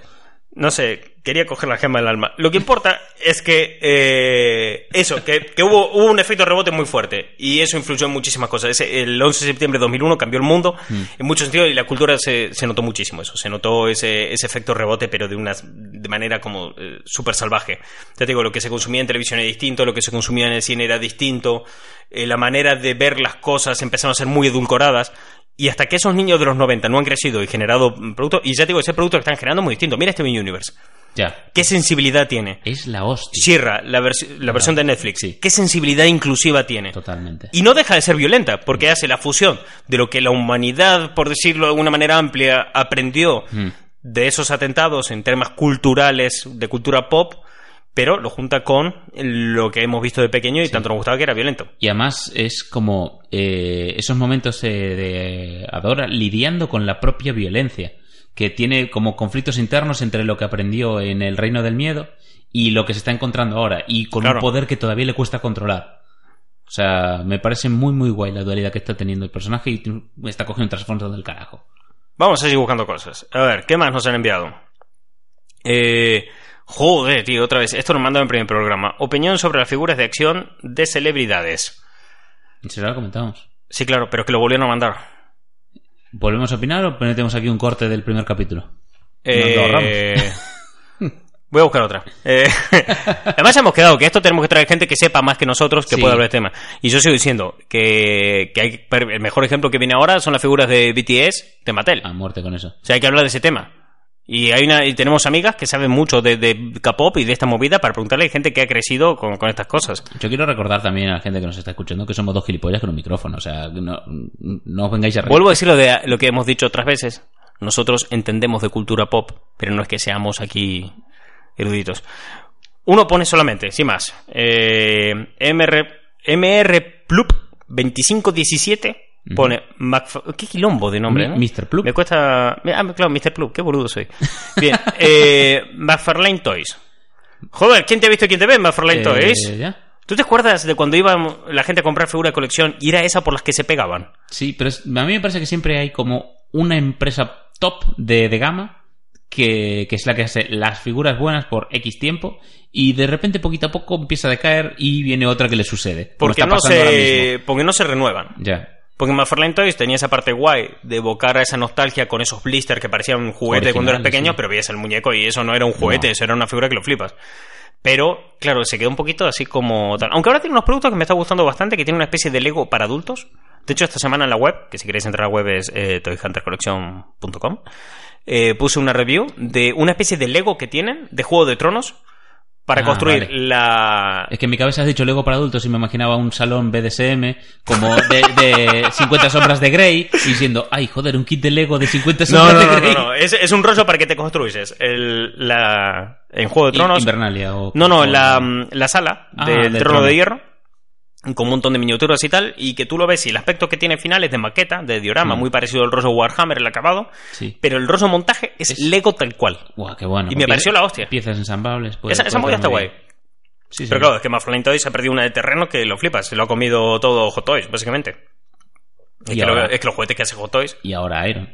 No sé, quería coger la gema del alma. Lo que importa es que eh, eso, que, que hubo, hubo un efecto rebote muy fuerte y eso influyó en muchísimas cosas. Ese- el 11 de septiembre de 2001 cambió el mundo en muchos sentidos y la cultura se, se notó muchísimo eso. Se notó ese, ese efecto rebote, pero de una de manera como eh, súper salvaje. Ya te digo, lo que se consumía en televisión era distinto, lo que se consumía en el cine era distinto, eh, la manera de ver las cosas empezaron a ser muy edulcoradas. Y hasta que esos niños de los 90 no han crecido y generado productos, y ya te digo, ese producto que están generando es muy distinto. Mira este Universe. Ya. ¿Qué sensibilidad tiene? Es la hostia. Sierra, la, vers- la versión de Netflix. Sí. ¿Qué sensibilidad inclusiva tiene? Totalmente. Y no deja de ser violenta, porque hace la fusión de lo que la humanidad, por decirlo de alguna manera amplia, aprendió Mm. de esos atentados en temas culturales, de cultura pop, pero lo junta con lo que hemos visto de pequeño y tanto nos gustaba que era violento. Y además es como eh, esos momentos eh, de Adora lidiando con la propia violencia, que tiene como conflictos internos entre lo que aprendió en el Reino del Miedo y lo que se está encontrando ahora, y con Claro. un poder que todavía le cuesta controlar. O sea, me parece muy muy guay la dualidad que está teniendo el personaje y me está cogiendo un trasfondo del carajo. Vamos a seguir buscando cosas. A ver, ¿qué más nos han enviado? Eh, joder, tío, otra vez. Esto nos mandan en el primer programa. Opinión sobre las figuras de acción de celebridades. ¿Se lo comentamos? Sí, claro, pero es que lo volvieron a mandar. ¿Volvemos a opinar o ponemos aquí un corte del primer capítulo? Eh. Voy a buscar otra. Eh, además hemos quedado que esto tenemos que traer gente que sepa más que nosotros que Sí. pueda hablar del tema. Y yo sigo diciendo que, que hay, el mejor ejemplo que viene ahora son las figuras de BTS de Mattel. A muerte con eso. O sea, hay que hablar de ese tema. Y hay una, y tenemos amigas que saben mucho de, de K-pop y de esta movida para preguntarle a gente que ha crecido con, con estas cosas. Yo quiero recordar también a la gente que nos está escuchando que somos dos gilipollas con un micrófono. O sea, no, no os vengáis a reír. Vuelvo a decir lo, de, lo que hemos dicho otras veces. Nosotros entendemos de cultura pop, pero no es que seamos aquí eruditos. Uno pone solamente, sin más. Eh, MR, MR Plup 2517 pone Macf- qué quilombo de nombre, ¿no? Mr. Plup. Me cuesta. Ah, claro, Mr. Plup, qué boludo soy. Bien, eh, McFarlane Toys. Joder, ¿quién te ha visto y quién te ve, McFarlane Eh, Toys? ¿ya? ¿Tú te acuerdas de cuando iba la gente a comprar figura de colección y era esa por las que se pegaban? Sí, pero a mí me parece que siempre hay como una empresa top de, de gama que, que es la que hace las figuras buenas por X tiempo y de repente poquito a poco empieza a decaer y viene otra que le sucede. Porque no, se, porque no se renuevan. Ya. Porque McFarlane Toys tenía esa parte guay de evocar a esa nostalgia con esos blisters que parecían un juguete cuando eras pequeño, sí. pero veías el muñeco y eso no era un juguete, No. eso era una figura que lo flipas. Pero, claro, se quedó un poquito así como tal. Aunque ahora tiene unos productos que me está gustando bastante, que tiene una especie de Lego para adultos. De hecho, esta semana en la web, que si queréis entrar a la web es eh, toyhuntercollection.com, eh, puse una review de una especie de Lego que tienen de Juego de Tronos para Ah, construir vale. la... Es que en mi cabeza has dicho Lego para adultos y me imaginaba un salón BDSM como de, de 50 sombras de Grey y diciendo, ay, joder, un kit de Lego de 50 No, sombras no, de no, Grey. no, no. Es, es un rollo para que te construyes. El, la, en Juego de Tronos... Invernalia o... No, no, o- la, la sala Ah, del, del trono, trono. de hierro, con un montón de miniaturas y tal, y que tú lo ves y el aspecto que tiene final es de maqueta, de diorama, Mm. muy parecido al rollo Warhammer, el acabado, Sí. pero el rollo montaje es, Es- Lego tal cual. Guau, qué bueno. Y me pareció la hostia. Piezas ensamblables. puede- esa esa puede movida está guay. sí. Pero claro, es que Maflane Toys ha perdido una de terreno que lo flipas, se lo ha comido todo Hot Toys, básicamente. Es que, lo- es que los juguetes que hace Hot Toys. Y ahora Iron.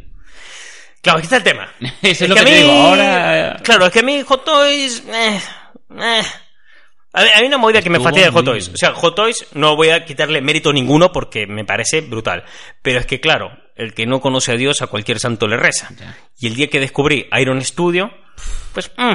Claro, aquí está el tema. Eso es lo a que te mí- digo, ahora- Claro, es que a mí Hot Toys. eh, eh. A ver, hay una movida que me fastidia de Hot Toys. O sea, Hot Toys no voy a quitarle mérito ninguno porque me parece brutal. Pero es que, claro, el que no conoce a Dios a cualquier santo le reza. Ya. Y el día que descubrí Iron Studio, pues. mm,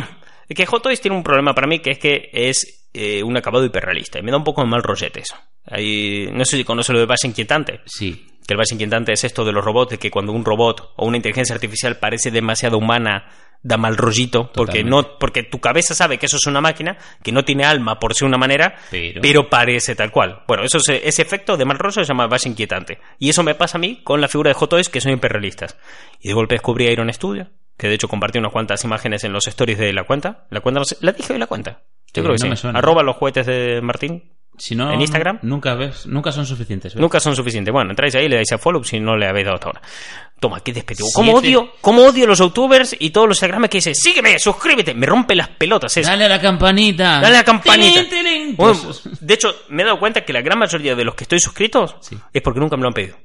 es que Hot Toys tiene un problema para mí que es que es eh, un acabado hiperrealista. Y me da un poco de mal rollete eso. Ahí, no sé si conoce lo de base inquietante. Sí. Que el más inquietante es esto de los robots, de que cuando un robot o una inteligencia artificial parece demasiado humana, da mal rollito, porque no, porque tu cabeza sabe que eso es una máquina, que no tiene alma por ser una manera, Pero- pero, parece tal cual. Bueno, eso es- ese efecto de mal rollo se llama base inquietante. Y eso me pasa a mí con la figura de Hot Toys, que son hiperrealistas. Y de golpe descubrí Iron Studio, que de hecho compartí unas cuantas imágenes en los stories de la cuenta. La cuenta no sé- ¿La dije hoy la cuenta? Yo Eh, creo que no sí. Arroba los juguetes de Martín. Si no, ¿En Instagram? Nunca ves, nunca son suficientes. ¿ves? Nunca son suficientes. Bueno, entráis ahí y le dais a follow si no le habéis dado hasta ahora. Toma, qué despectivo. Siete. ¿Cómo odio, ¿Cómo odio los youtubers y todos los instagrames que dicen sígueme, suscríbete? Me rompe las pelotas eso. Dale a la campanita. Dale a la campanita. Tilín, tilín. Bueno, Pues- de hecho, me he dado cuenta que la gran mayoría de los que estoy suscritos Sí. es porque nunca me lo han pedido.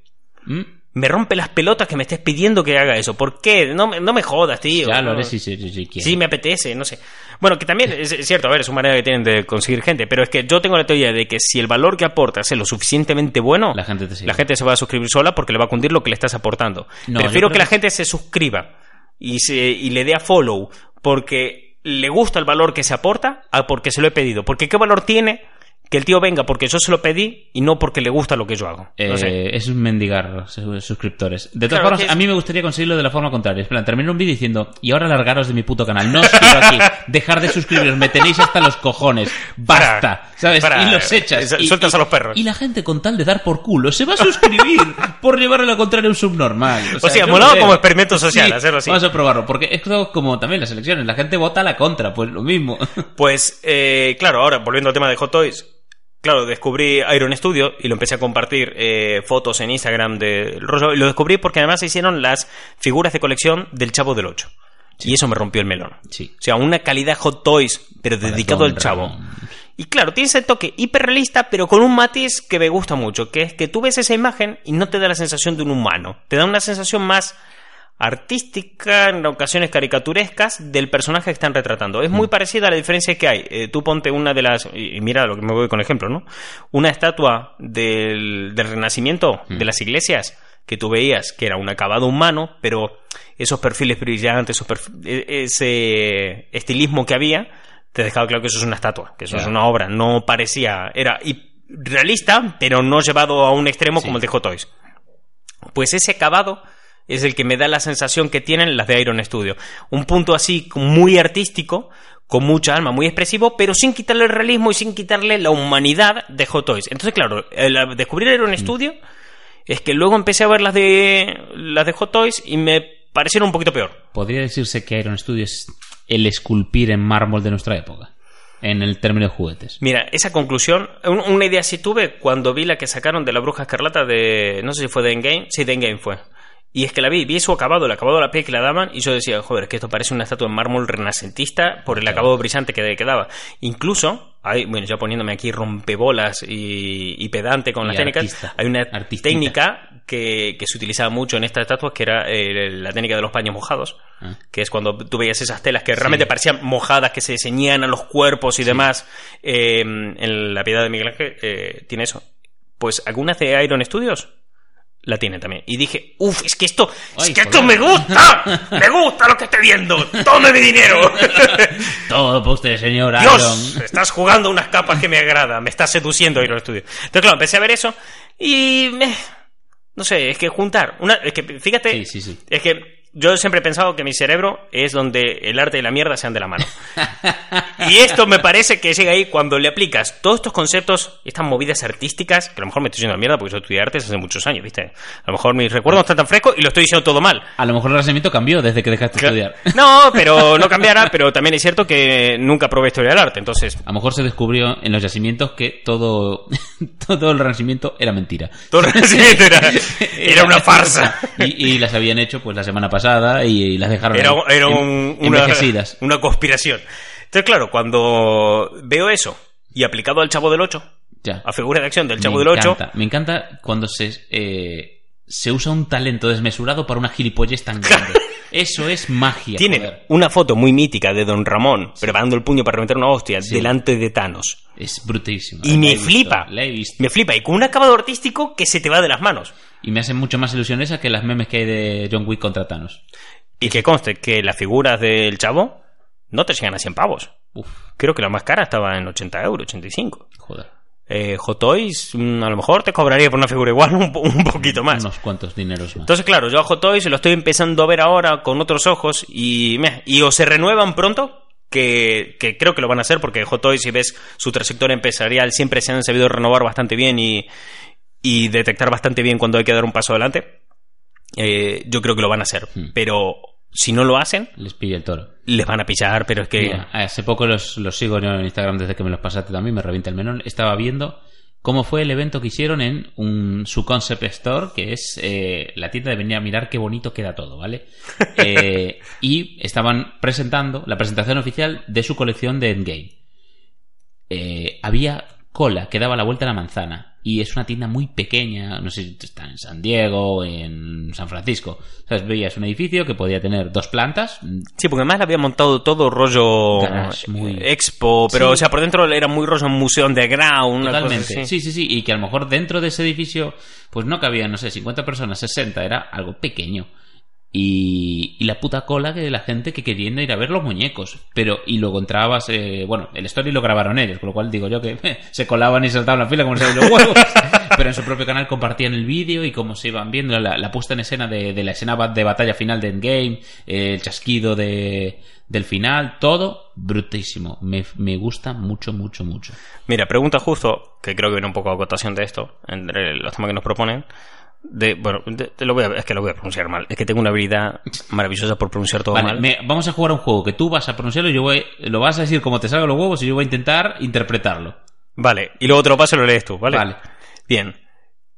¿Mm? Me rompe las pelotas que me estés pidiendo que haga eso. ¿Por qué? No, me- no me jodas, tío. Ya lo haré si, si, si, si quieres. Sí, me apetece, no sé. Bueno, que también es, cierto, a ver, es una manera que tienen de conseguir gente, pero es que yo tengo la teoría de que si el valor que aportas es lo suficientemente bueno, La gente te sigue. la gente se va a suscribir sola porque le va a cundir lo que le estás aportando. No, Prefiero que la gente se suscriba y, se, y le dé a follow porque le gusta el valor que se aporta a porque se lo he pedido. Porque ¿qué valor tiene que el tío venga porque yo se lo pedí y no porque le gusta lo que yo hago? No Eh, sé. Es un mendigar sus- suscriptores. De todas Claro, formas, es- a mí me gustaría conseguirlo de la forma contraria. En plan, termino un vídeo diciendo, y ahora largaros de mi puto canal. No os quiero aquí. Dejar de suscribiros. Me tenéis hasta los cojones. Basta. Para, ¿Sabes? para. y los echas. Eh, y, sueltas y- a los perros. Y la gente con tal de dar por culo se va a suscribir por llevarle la contraria a un subnormal. O sea, molaba no sé. como experimento social Sí, hacerlo así. Vamos a probarlo. Porque es como también las elecciones. La gente vota a la contra. Pues lo mismo. Pues, eh, claro, ahora volviendo al tema de Hot Toys, claro, descubrí Iron Studio y lo empecé a compartir eh, fotos en Instagram del rollo. Y lo descubrí porque además se hicieron las figuras de colección del Chavo del 8. Y eso me rompió el melón. Sí. O sea, una calidad Hot Toys, pero Para dedicado al chavo. Ramón. Y claro, tiene ese toque hiperrealista, pero con un matiz que me gusta mucho, que es que tú ves esa imagen y no te da la sensación de un humano. Te da una sensación más artística, en ocasiones caricaturescas, del personaje que están retratando. Es muy parecida a la diferencia que hay. Eh, tú ponte una de las... Y mira lo que me voy con ejemplo, ¿no? Una estatua del, del Renacimiento, de las iglesias, que tú veías que era un acabado humano, pero esos perfiles brillantes, esos perf- e- ese estilismo que había, te dejaba claro que eso es una estatua, que eso es una obra. No parecía... Era realista, pero no llevado a un extremo Sí. como el de Hot Toys. Pues ese acabado es el que me da la sensación que tienen las de Iron Studio. Un punto así muy artístico, con mucha alma, muy expresivo, pero sin quitarle el realismo y sin quitarle la humanidad de Hot Toys. Entonces, claro, el descubrir Iron Studio es que luego empecé a ver las de las de Hot Toys y me parecieron un poquito peor. Podría decirse que Iron Studio es el esculpir en mármol de nuestra época. En el término de juguetes. Mira, esa conclusión, un- una idea sí tuve cuando vi la que sacaron de la Bruja Escarlata de, no sé si fue de Endgame, sí, de Endgame fue. Y es que la vi, vi su acabado, el acabado de la piel que la daban, y yo decía, joder, es que esto parece una estatua en mármol renacentista por el acabado brillante que quedaba. Incluso, hay, bueno, ya poniéndome aquí rompebolas y, y pedante con Y las técnicas, hay una Artistita. técnica que, que se utilizaba mucho en estas estatuas, que era eh, la técnica de los paños mojados, Ah. que es cuando tú veías esas telas que realmente parecían mojadas, que se ceñían a los cuerpos y demás. Eh, en la piedad de Miguel Ángel eh, tiene eso. Pues algunas de Iron Studios la tienen también. Y dije, uff, es que esto, es que esto me gusta, me gusta lo que estoy viendo, tome mi dinero. Todo para usted, señor Dios, Iron. estás jugando unas capas que me agradan, me estás seduciendo Iron Studio. Entonces, claro, empecé a ver eso y me, No sé, es que juntar. Una, es que, fíjate. Sí, sí, sí. Es que yo siempre he pensado que mi cerebro es donde el arte y la mierda se dan de la mano. y esto me parece que llega ahí cuando le aplicas todos estos conceptos, estas movidas artísticas, que a lo mejor me estoy yendo a la mierda porque yo estudié artes hace muchos años, ¿viste? A lo mejor mis recuerdos no están tan frescos y lo estoy diciendo todo mal. A lo mejor el razonamiento cambió desde que dejaste de estudiar. No, pero no cambiará, pero también es cierto que nunca probé historia del arte, entonces... A lo mejor se descubrió en los yacimientos que todo, todo el renacimiento era mentira. Todo el renacimiento era, era una farsa. Y, y las habían hecho pues la semana pasada y, y las dejaron Era, era un- envejecidas. una conspiración. Entonces, claro, cuando veo eso y aplicado al Chavo del 8, Ya. a figura de acción del Chavo me del 8, encanta, Me encanta cuando se, eh, se usa un talento desmesurado para una gilipollez tan grande. Eso es magia. tienen joder. una foto muy mítica de Don Ramón preparando el puño para reventar una hostia Sí. delante de Thanos. Es brutísimo. Y me flipa. La he visto. Me flipa. Y con un acabado artístico que se te va de las manos. Y me hace mucho más ilusión esa que las memes que hay de John Wick contra Thanos. Y que conste que las figuras del Chavo no te llegan a 100 pavos. Uf, Creo que la más cara estaba en 80 euros, 85. joder. Eh, Hot Toys, mm, a lo mejor te cobraría por una figura igual un, un poquito más. Unos cuantos dineros más. Entonces, claro, yo a Hot Toys lo estoy empezando a ver ahora con otros ojos y, meh, y o se renuevan pronto, que, que creo que lo van a hacer porque Hot Toys, si ves su trayectoria empresarial, siempre se han sabido renovar bastante bien y, y detectar bastante bien cuando hay que dar un paso adelante. Eh, yo creo que lo van a hacer, Hmm. pero si no lo hacen, Les pilla el toro. les van a pillar, pero es que... Mira, hace poco los, los sigo en Instagram desde que me los pasaste también, me revienta el menón. Estaba viendo cómo fue el evento que hicieron en un, su concept store, que es eh, la tienda de venir a mirar qué bonito queda todo, ¿vale? Eh, y estaban presentando la presentación oficial de su colección de Endgame. Eh, había cola que daba la vuelta a la manzana y es una tienda muy pequeña, no sé si está en San Diego, en San Francisco. ¿Sabes? Veías un edificio que podía tener dos plantas, Sí, porque además le había montado todo rollo Garage, muy- expo, pero Sí. o sea, por dentro era muy rollo museo underground, una cosa Totalmente. Sí, sí, sí. Y que a lo mejor dentro de ese edificio, pues no cabían, no sé, 50 personas, 60, era algo pequeño. Y, y la puta cola de la gente que quería ir a ver los muñecos. Pero, y luego entrabas, eh, bueno, el story lo grabaron ellos, con lo cual digo yo que eh, se colaban y saltaban la fila como se los huevos. Pero en su propio canal compartían el vídeo y cómo se iban viendo la, la puesta en escena de, de la escena de batalla final de Endgame, eh, el chasquido de, del final, todo brutísimo. Me, me gusta mucho, mucho, mucho. Mira, pregunta justo, que creo que viene un poco a acotación de esto, entre los temas que nos proponen. De, bueno, de- te lo voy a, es que lo voy a pronunciar mal. Es que tengo una habilidad maravillosa por pronunciar todo Vale, mal. me- vamos a jugar a un juego que tú vas a pronunciarlo y yo voy, lo vas a decir como te salgan los huevos y yo voy a intentar interpretarlo. Vale, y luego te lo paso y lo lees tú, ¿vale? Vale. Bien.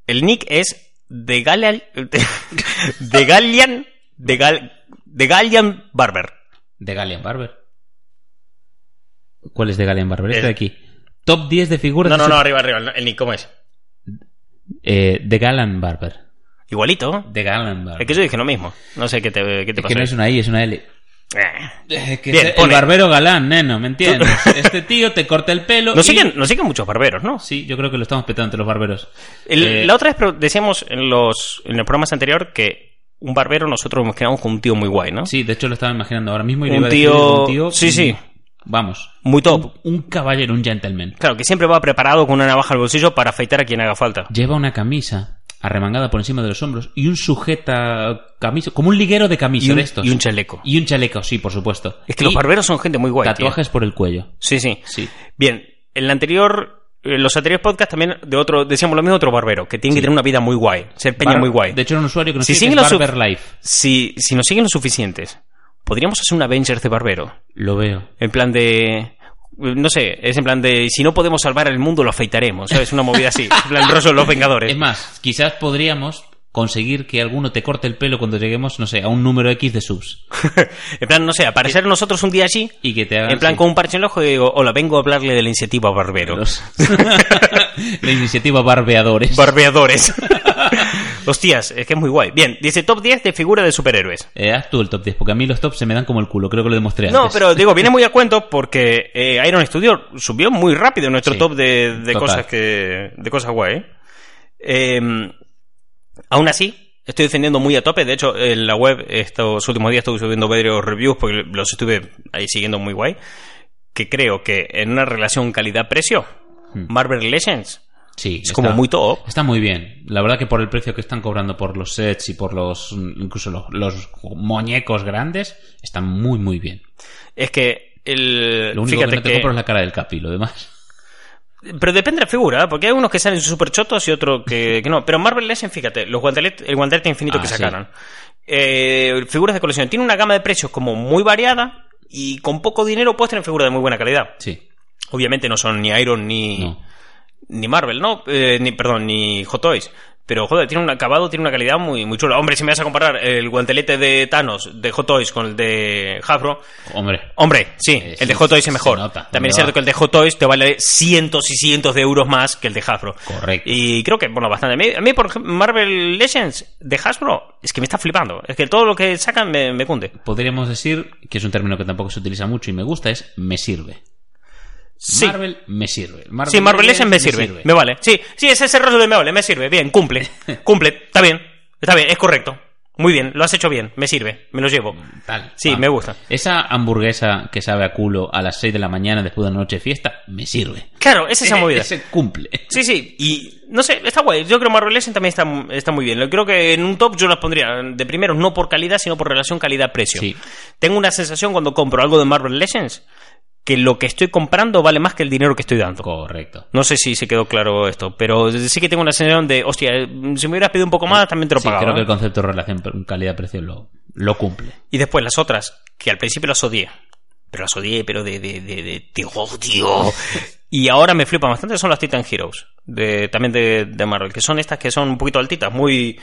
El nick es de Gallian. De Gallian. De, Gal, Gallian Barber. De Gallian Barber. ¿Cuál es de Gallian Barber? Este de aquí. Top 10 de figuras No, no, no, arriba, arriba. El nick, ¿cómo es? Eh, de Gallian Barber. Igualito. De Gallian Barber. Es que yo dije lo mismo. No sé qué te, qué te Es pasó. que no es una I, es una L. Eh. Que Bien, es el barbero galán, neno, ¿me entiendes? Este tío te corta el pelo. Nos y- siguen, nos siguen muchos barberos, ¿no? Sí, yo creo que lo estamos petando entre los barberos. El- Eh, La otra vez decíamos en los en los programas anteriores que un barbero nosotros nos quedamos con un tío muy guay, ¿no? Sí, de hecho lo estaba imaginando ahora mismo y iba a un tío. sí, sí. Vamos. Muy top. Un, un caballero, un gentleman. Claro, que siempre va preparado con una navaja al bolsillo para afeitar a quien haga falta. Lleva una camisa arremangada por encima de los hombros y un sujeta camisa, como un liguero de camisa Y un, de estos. y un chaleco. Y un chaleco, sí, por supuesto. Es que Y los barberos son gente muy guay. tío. Tatuajes por el cuello. Sí, sí. Sí. Bien, en el anterior, los anteriores podcasts también de otro, decíamos lo mismo de otro barbero, que tiene que tener una vida muy guay, ser peña Bar- muy guay. De hecho, era un usuario que nos Si sigue, siguen que es los Barber sub- Life. Si, si nos siguen los suficientes, podríamos hacer un Avengers de barbero. Lo veo. En plan de. No sé, es en plan de. Si no podemos salvar el mundo, lo afeitaremos. ¿Sabes? Una movida así. En plan, de los Vengadores. Es más, quizás podríamos conseguir que alguno te corte el pelo cuando lleguemos, no sé, a un número X de subs. en plan, no sé, aparecer nosotros un día allí. Y que te hagan... En plan, sí, con un parche en el ojo y digo, hola, vengo a hablarle de la iniciativa Barbero. los- La iniciativa Barbeadores. Barbeadores. Hostias, es que es muy guay. Bien, dice top 10 de figura de superhéroes. Eh, haz tú el top 10, porque a mí los tops se me dan como el culo, creo que lo demostré No, antes. pero digo, viene muy a cuento porque eh, Iron Studio subió muy rápido nuestro Sí, top de, de cosas que. de cosas guay. Eh, aún así, estoy defendiendo muy a tope. De hecho, en la web estos últimos días estuve subiendo varios reviews porque los estuve ahí siguiendo muy guay. Que creo que en una relación calidad-precio, Hmm. Marvel Legends Sí, Es como muy top. Está muy bien. La verdad que por el precio que están cobrando por los sets y por los incluso los, los muñecos grandes, están muy muy bien. Es que el. Lo único fíjate que no te que- compro es la cara del Capi, lo demás. Pero depende de la figura, ¿eh? porque hay unos que salen súper chotos y otros que, que no. Pero Marvel Legends, fíjate, los guantelete, el guantelete infinito Ah, que sí. sacaron. Eh, figuras de colección. Tiene una gama de precios como muy variada y con poco dinero puedes tener figuras de muy buena calidad. Sí. Obviamente no son ni Iron ni, No. ni Marvel, ¿no? Eh, ni, perdón, ni Hot Toys. Pero, joder, tiene un acabado, tiene una calidad muy, muy chula. Hombre, si me vas a comparar el guantelete de Thanos de Hot Toys con el de Hasbro, Hombre, Hombre, sí, Eh, el de Hot Toys es mejor. nota, También es ¿dónde cierto va? que el de Hot Toys te vale cientos y cientos de euros más que el de Hasbro. Correcto. Y creo que, bueno, bastante. A mí, a mí, por ejemplo, Marvel Legends de Hasbro es que me está flipando. Es que todo lo que sacan me, me cunde. podríamos decir que es un término que tampoco se utiliza mucho y me gusta, es me sirve. Sí. Marvel me sirve. Marvel sí, Marvel Legends me sirve. Me vale. Sí, sí, es ese rollo de me vale, me sirve. Bien, cumple. cumple. Está bien. Está bien, es correcto. Muy bien, lo has hecho bien. Me sirve. Me lo llevo. Tal. Sí, me gusta. Esa hamburguesa que sabe a culo a las 6 de la mañana después de una noche de fiesta, me sirve. Claro, es esa movida. Ese cumple. Sí, sí, y no sé, está guay. Yo creo que Marvel Legends también está, está muy bien. Creo que en un top yo las pondría de primero no por calidad, sino por relación calidad-precio. Sí. Tengo una sensación cuando compro algo de Marvel Legends que lo que estoy comprando vale más que el dinero que estoy dando. Correcto. No sé si se quedó claro esto, pero sí que tengo una sensación de, hostia, eh, si me hubieras pedido un poco más, también te lo Sí, pagaba. creo que ¿eh? el concepto de relación calidad-precio lo, lo cumple. Y después las otras, que al principio las odié. Pero las odié, pero de, de, de, de, te odio. Y ahora me flipan bastante, son las Titan Heroes. De, también de, de Marvel, que son estas que son un poquito altitas, muy,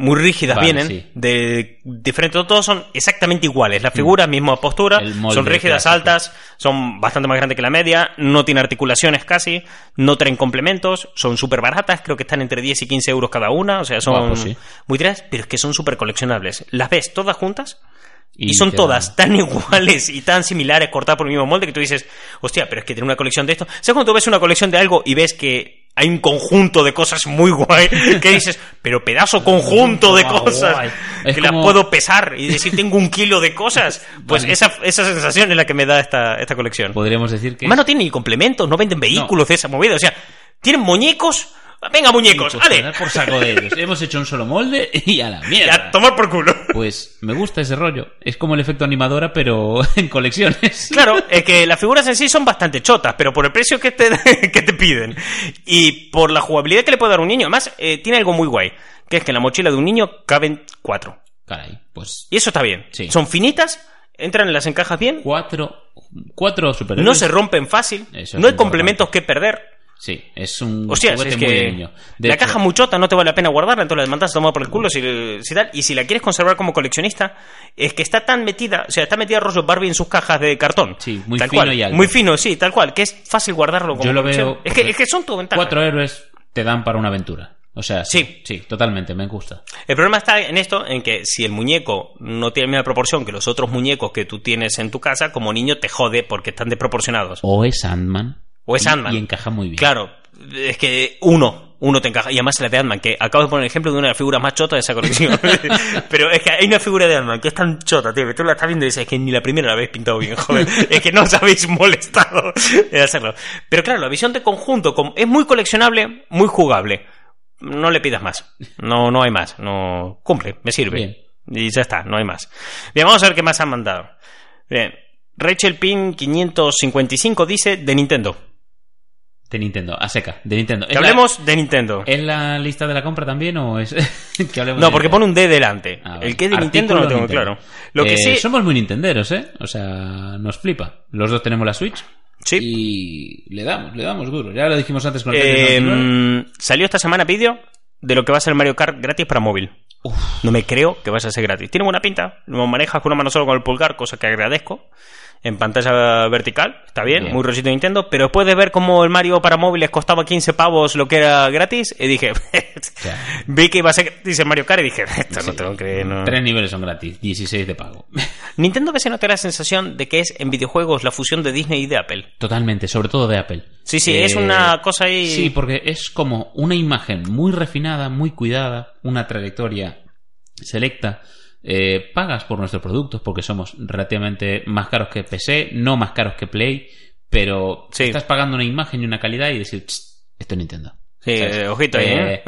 muy rígidas Vale, vienen. sí. De diferente, todos son exactamente iguales. Las figuras, misma postura, Mm. El molde son rígidas, clásico. altas, son bastante más grandes que la media, no tienen articulaciones casi, no traen complementos, son súper baratas, creo que están entre 10 y 15 euros cada una, o sea, son Guapo, sí. muy tres, pero es que son súper coleccionables. Las ves todas juntas y, Y son todas dan- tan iguales y tan similares, cortadas por el mismo molde, que tú dices, hostia, pero es que tener una colección de esto. ¿Sabes cuando tú ves una colección de algo y ves que hay un conjunto de cosas muy guay? Que dices, pero pedazo conjunto de cosas que las como- puedo pesar y decir, tengo un kilo de cosas. Pues Vale. esa, esa sensación es la que me da esta, esta colección. Podríamos decir que. Además, no tienen ni complementos, no venden vehículos de esa movida. O sea, tienen muñecos. Venga, muñecos, Pues, ¡ale! dar por saco de ellos. Hemos hecho un solo molde y a la Y mierda. a tomar por culo. Pues me gusta ese rollo. Es como el efecto animadora, pero en colecciones. Claro, es que las figuras en sí son bastante chotas, pero por el precio que te, que te piden y por la jugabilidad que le puede dar un niño, además eh, tiene algo muy guay, que es que en la mochila de un niño caben cuatro. Caray, pues Y eso está bien. Sí. Son finitas, entran en las encajas bien, cuatro, cuatro superhéroes. no se rompen fácil, Eso no hay importante. complementos que perder. Sí, es un Hostia, juguete es muy de niño. De la hecho, caja muy chota no te vale la pena guardarla, entonces la mandas a tomar por el culo si, si tal. Y si la quieres conservar como coleccionista, es que está tan metida, o sea, está metida rollo Barbie en sus cajas de cartón. Sí, muy tal fino cual, y alto. Muy fino, sí, tal cual, que es fácil guardarlo como Yo lo veo. Es que, es que son todo ventajas. Cuatro héroes te dan para una aventura. O sea, sí, Sí. totalmente, me gusta. El problema está en esto, en que si el muñeco no tiene la misma proporción que los otros muñecos que tú tienes en tu casa, como niño te jode porque están desproporcionados. O es Ant-Man. O es Ant-Man. Y encaja muy bien. Claro, es que uno, uno te encaja. Y además la de Ant-Man, que acabo de poner el ejemplo de una de las figuras más chotas de esa colección. Pero es que hay una figura de Ant-Man que es tan chota, tío, que tú la estás viendo y dices, es que ni la primera la habéis pintado bien, joder. es que no os habéis molestado en hacerlo. Pero claro, la visión de conjunto es muy coleccionable, muy jugable. No le pidas más. No, no hay más. No cumple, me sirve. Bien. Y ya está, no hay más. Bien, vamos a ver qué más han mandado. Bien. Rachel Pin 555 dice de Nintendo. De Nintendo, a seca, de Nintendo. Que ¿Es la- hablemos de Nintendo. ¿Es la lista de la compra también o es que hablemos No, de porque pone un D delante. Ah. El que de Artículo Nintendo no lo tengo Nintendo. claro. Lo que Eh, sí. Somos muy nintenderos, ¿eh? O sea, nos flipa. Los dos tenemos la Switch. Sí. Y le damos, le damos duro. Ya lo dijimos antes con el Eh, Tetris 99. salió esta semana vídeo de lo que va a ser Mario Kart gratis para móvil. No me creo que vaya a ser gratis. Tiene buena pinta. Lo manejas con una mano solo con el pulgar, cosa que agradezco. En pantalla vertical, está bien, Bien. muy rollito de Nintendo. Pero después de ver cómo el Mario para móviles costaba 15 pavos lo que era gratis, y dije, sea, vi que iba a ser gratis el Mario Kart y dije, esto no tengo que. No. Tres niveles son gratis, 16 de pago. Nintendo a veces no te da la sensación de que es en videojuegos la fusión de Disney y de Apple. Totalmente, sobre todo de Apple. Sí, sí, Eh, es una cosa ahí. Sí, porque es como una imagen muy refinada, muy cuidada, una trayectoria selecta. Eh, pagas por nuestros productos porque somos relativamente más caros que PC, no más caros que Play, pero Sí. estás pagando una imagen y una calidad y decir, "Tss, esto es Nintendo. Eh, ojito ahí, ¿eh?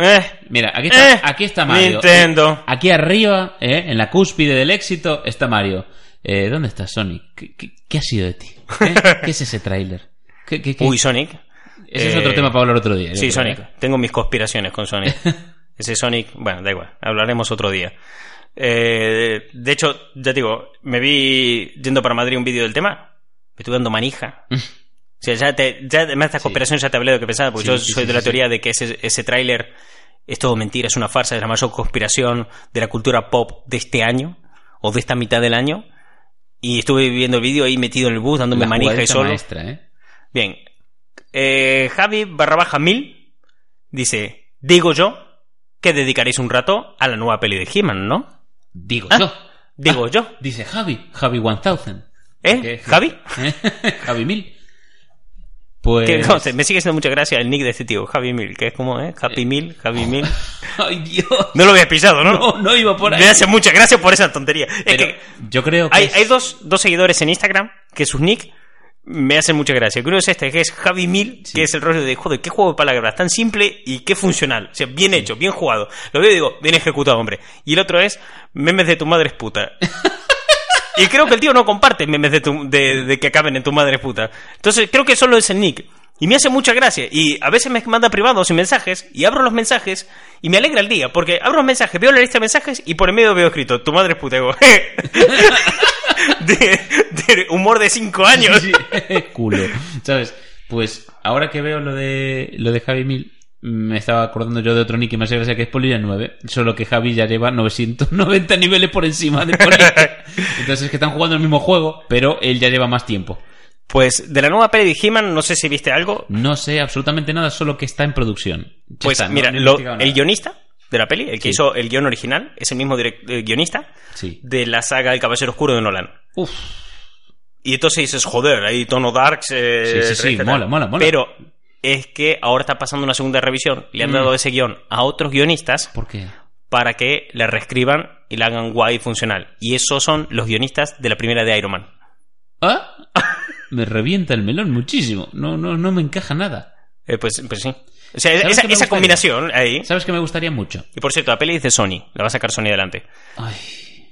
Mira, aquí está, aquí está Mario. Nintendo. Aquí arriba, en la cúspide del éxito, está Mario. Eh, ¿Dónde está Sonic? ¿Qué, qué- qué ha sido de ti? ¿Qué es ese tráiler? ¿Qué- Uy, Sonic. Ese es otro tema para hablar otro día. Sí, Sonic. Tengo mis conspiraciones con Sonic. Ese Sonic, bueno, da igual, hablaremos otro día. Eh, de hecho, ya te digo, me vi yendo para Madrid un vídeo del tema. Me estuve dando manija. O sea, ya, te, ya además de estas Sí. ya te hablé de lo que pensaba, porque Sí, yo sí, soy de la teoría de que ese, ese tráiler es todo mentira, es una farsa, es la mayor conspiración de la cultura pop de este año, o de esta mitad del año. Y estuve viendo el vídeo ahí metido en el bus, dándome La manija y solo. maestra, ¿eh? Bien. Eh, Javi barra baja mil dice, digo yo que dedicaréis un rato a la nueva peli de He-Man, ¿no? Digo Ah, yo. Digo Ah, yo. Dice Javi, Javi 1000. ¿Eh? ¿Javi? Javi 1000. Pues... Que, no sé, me sigue siendo mucha gracia el nick de este tío, Javi Mil, que es como, ¿eh? Happy Mil, Javi Mil. Ay, Dios. No lo había pisado, ¿no? No, no iba por ahí. Me hace mucha gracia por esa tontería. Es que yo creo que hay, es- hay dos, dos seguidores en Instagram que sus nick me hacen mucha gracia. Uno es este, que es Javi Mil, que es el rollo de, joder, qué juego de palabras tan simple y qué funcional. O sea, bien hecho, bien jugado. Lo veo y digo, bien ejecutado, hombre. Y el otro es, memes de tu madre es puta. y creo que el tío no comparte memes de, tu- de, de que acaben en tu madre es puta. Entonces, creo que solo es el nick. Y me hace mucha gracia. Y a veces me manda privados y mensajes, y abro los mensajes, y me alegra el día, porque abro los mensajes, veo la lista de mensajes, y por en medio veo escrito, tu madre es puta. De, de humor de 5 años. Sí, culo. ¿Sabes? Pues ahora que veo lo de lo de Javi Mil, me estaba acordando yo de otro nick que me hace gracia que es Polilla 9, solo que Javi ya lleva 990 niveles por encima de Polilla. Entonces es que están jugando el mismo juego, pero él ya lleva más tiempo. Pues de la nueva peli de He-Man, no sé si viste algo. No sé absolutamente nada, solo que está en producción. Ya Pues está, mira, no lo- el guionista de la peli, el que Sí. hizo el guion original, es el mismo direct- eh, guionista Sí. de la saga El Caballero Oscuro de Nolan. Uf, Y entonces dices, joder, hay tono darks. eh, Sí, sí, sí, mola, mola, mola. Pero es que ahora está pasando una segunda revisión. Le han Mm. dado ese guion a otros guionistas ¿por qué? para que le reescriban y la hagan guay y funcional. Y esos son los guionistas de la primera de Iron Man. ¿Ah? Me revienta el melón muchísimo. No, no, no me encaja nada. Eh, pues, pues sí. O sea, ¿Sabes esa, esa combinación ahí. ¿Sabes que me gustaría mucho? Y por cierto, la peli dice Sony. La va a sacar Sony adelante. Ay,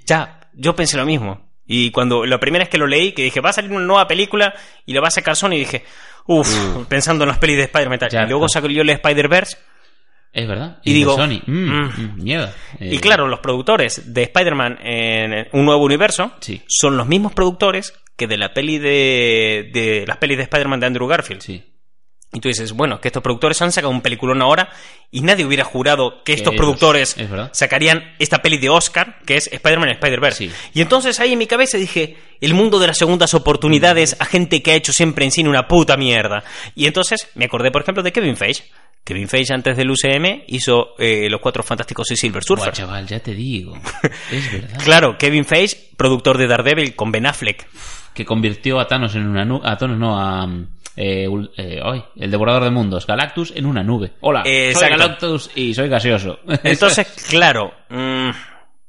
Ya, yo pensé lo mismo. Y cuando la primera vez que lo leí, que dije, va a salir una nueva película y la va a sacar Sony, dije, uff, pensando en las pelis de Spider-Man. y Y luego pues. salió el Spider-Verse. es verdad. Y digo, Sony. Mm, mm. mm, mierda. Eh, Y claro, los productores de Spider-Man en un nuevo universo Sí. son los mismos productores que de la peli de, de las pelis de Spider-Man de Andrew Garfield. Sí. Y tú dices, bueno, que estos productores han sacado un peliculón ahora y nadie hubiera jurado que estos ellos, productores es sacarían esta peli de Oscar, que es Spider-Man Spider-Verse. Sí. Y entonces ahí en mi cabeza dije, el mundo de las segundas oportunidades a gente que ha hecho siempre en cine una puta mierda. Y entonces me acordé, por ejemplo, de Kevin Feige. Kevin Feige antes del UCM hizo eh, Los Cuatro Fantásticos y Silver Surfer. Buah, chaval, ya te digo. es verdad. Claro, Kevin Feige, productor de Daredevil con Ben Affleck. Que convirtió a Thanos en una nube. A Thanos no, a. mm, eh, eh, el devorador de mundos, Galactus en una nube. Hola, Eh, soy exacto. Galactus y soy gaseoso. Entonces, claro, mm,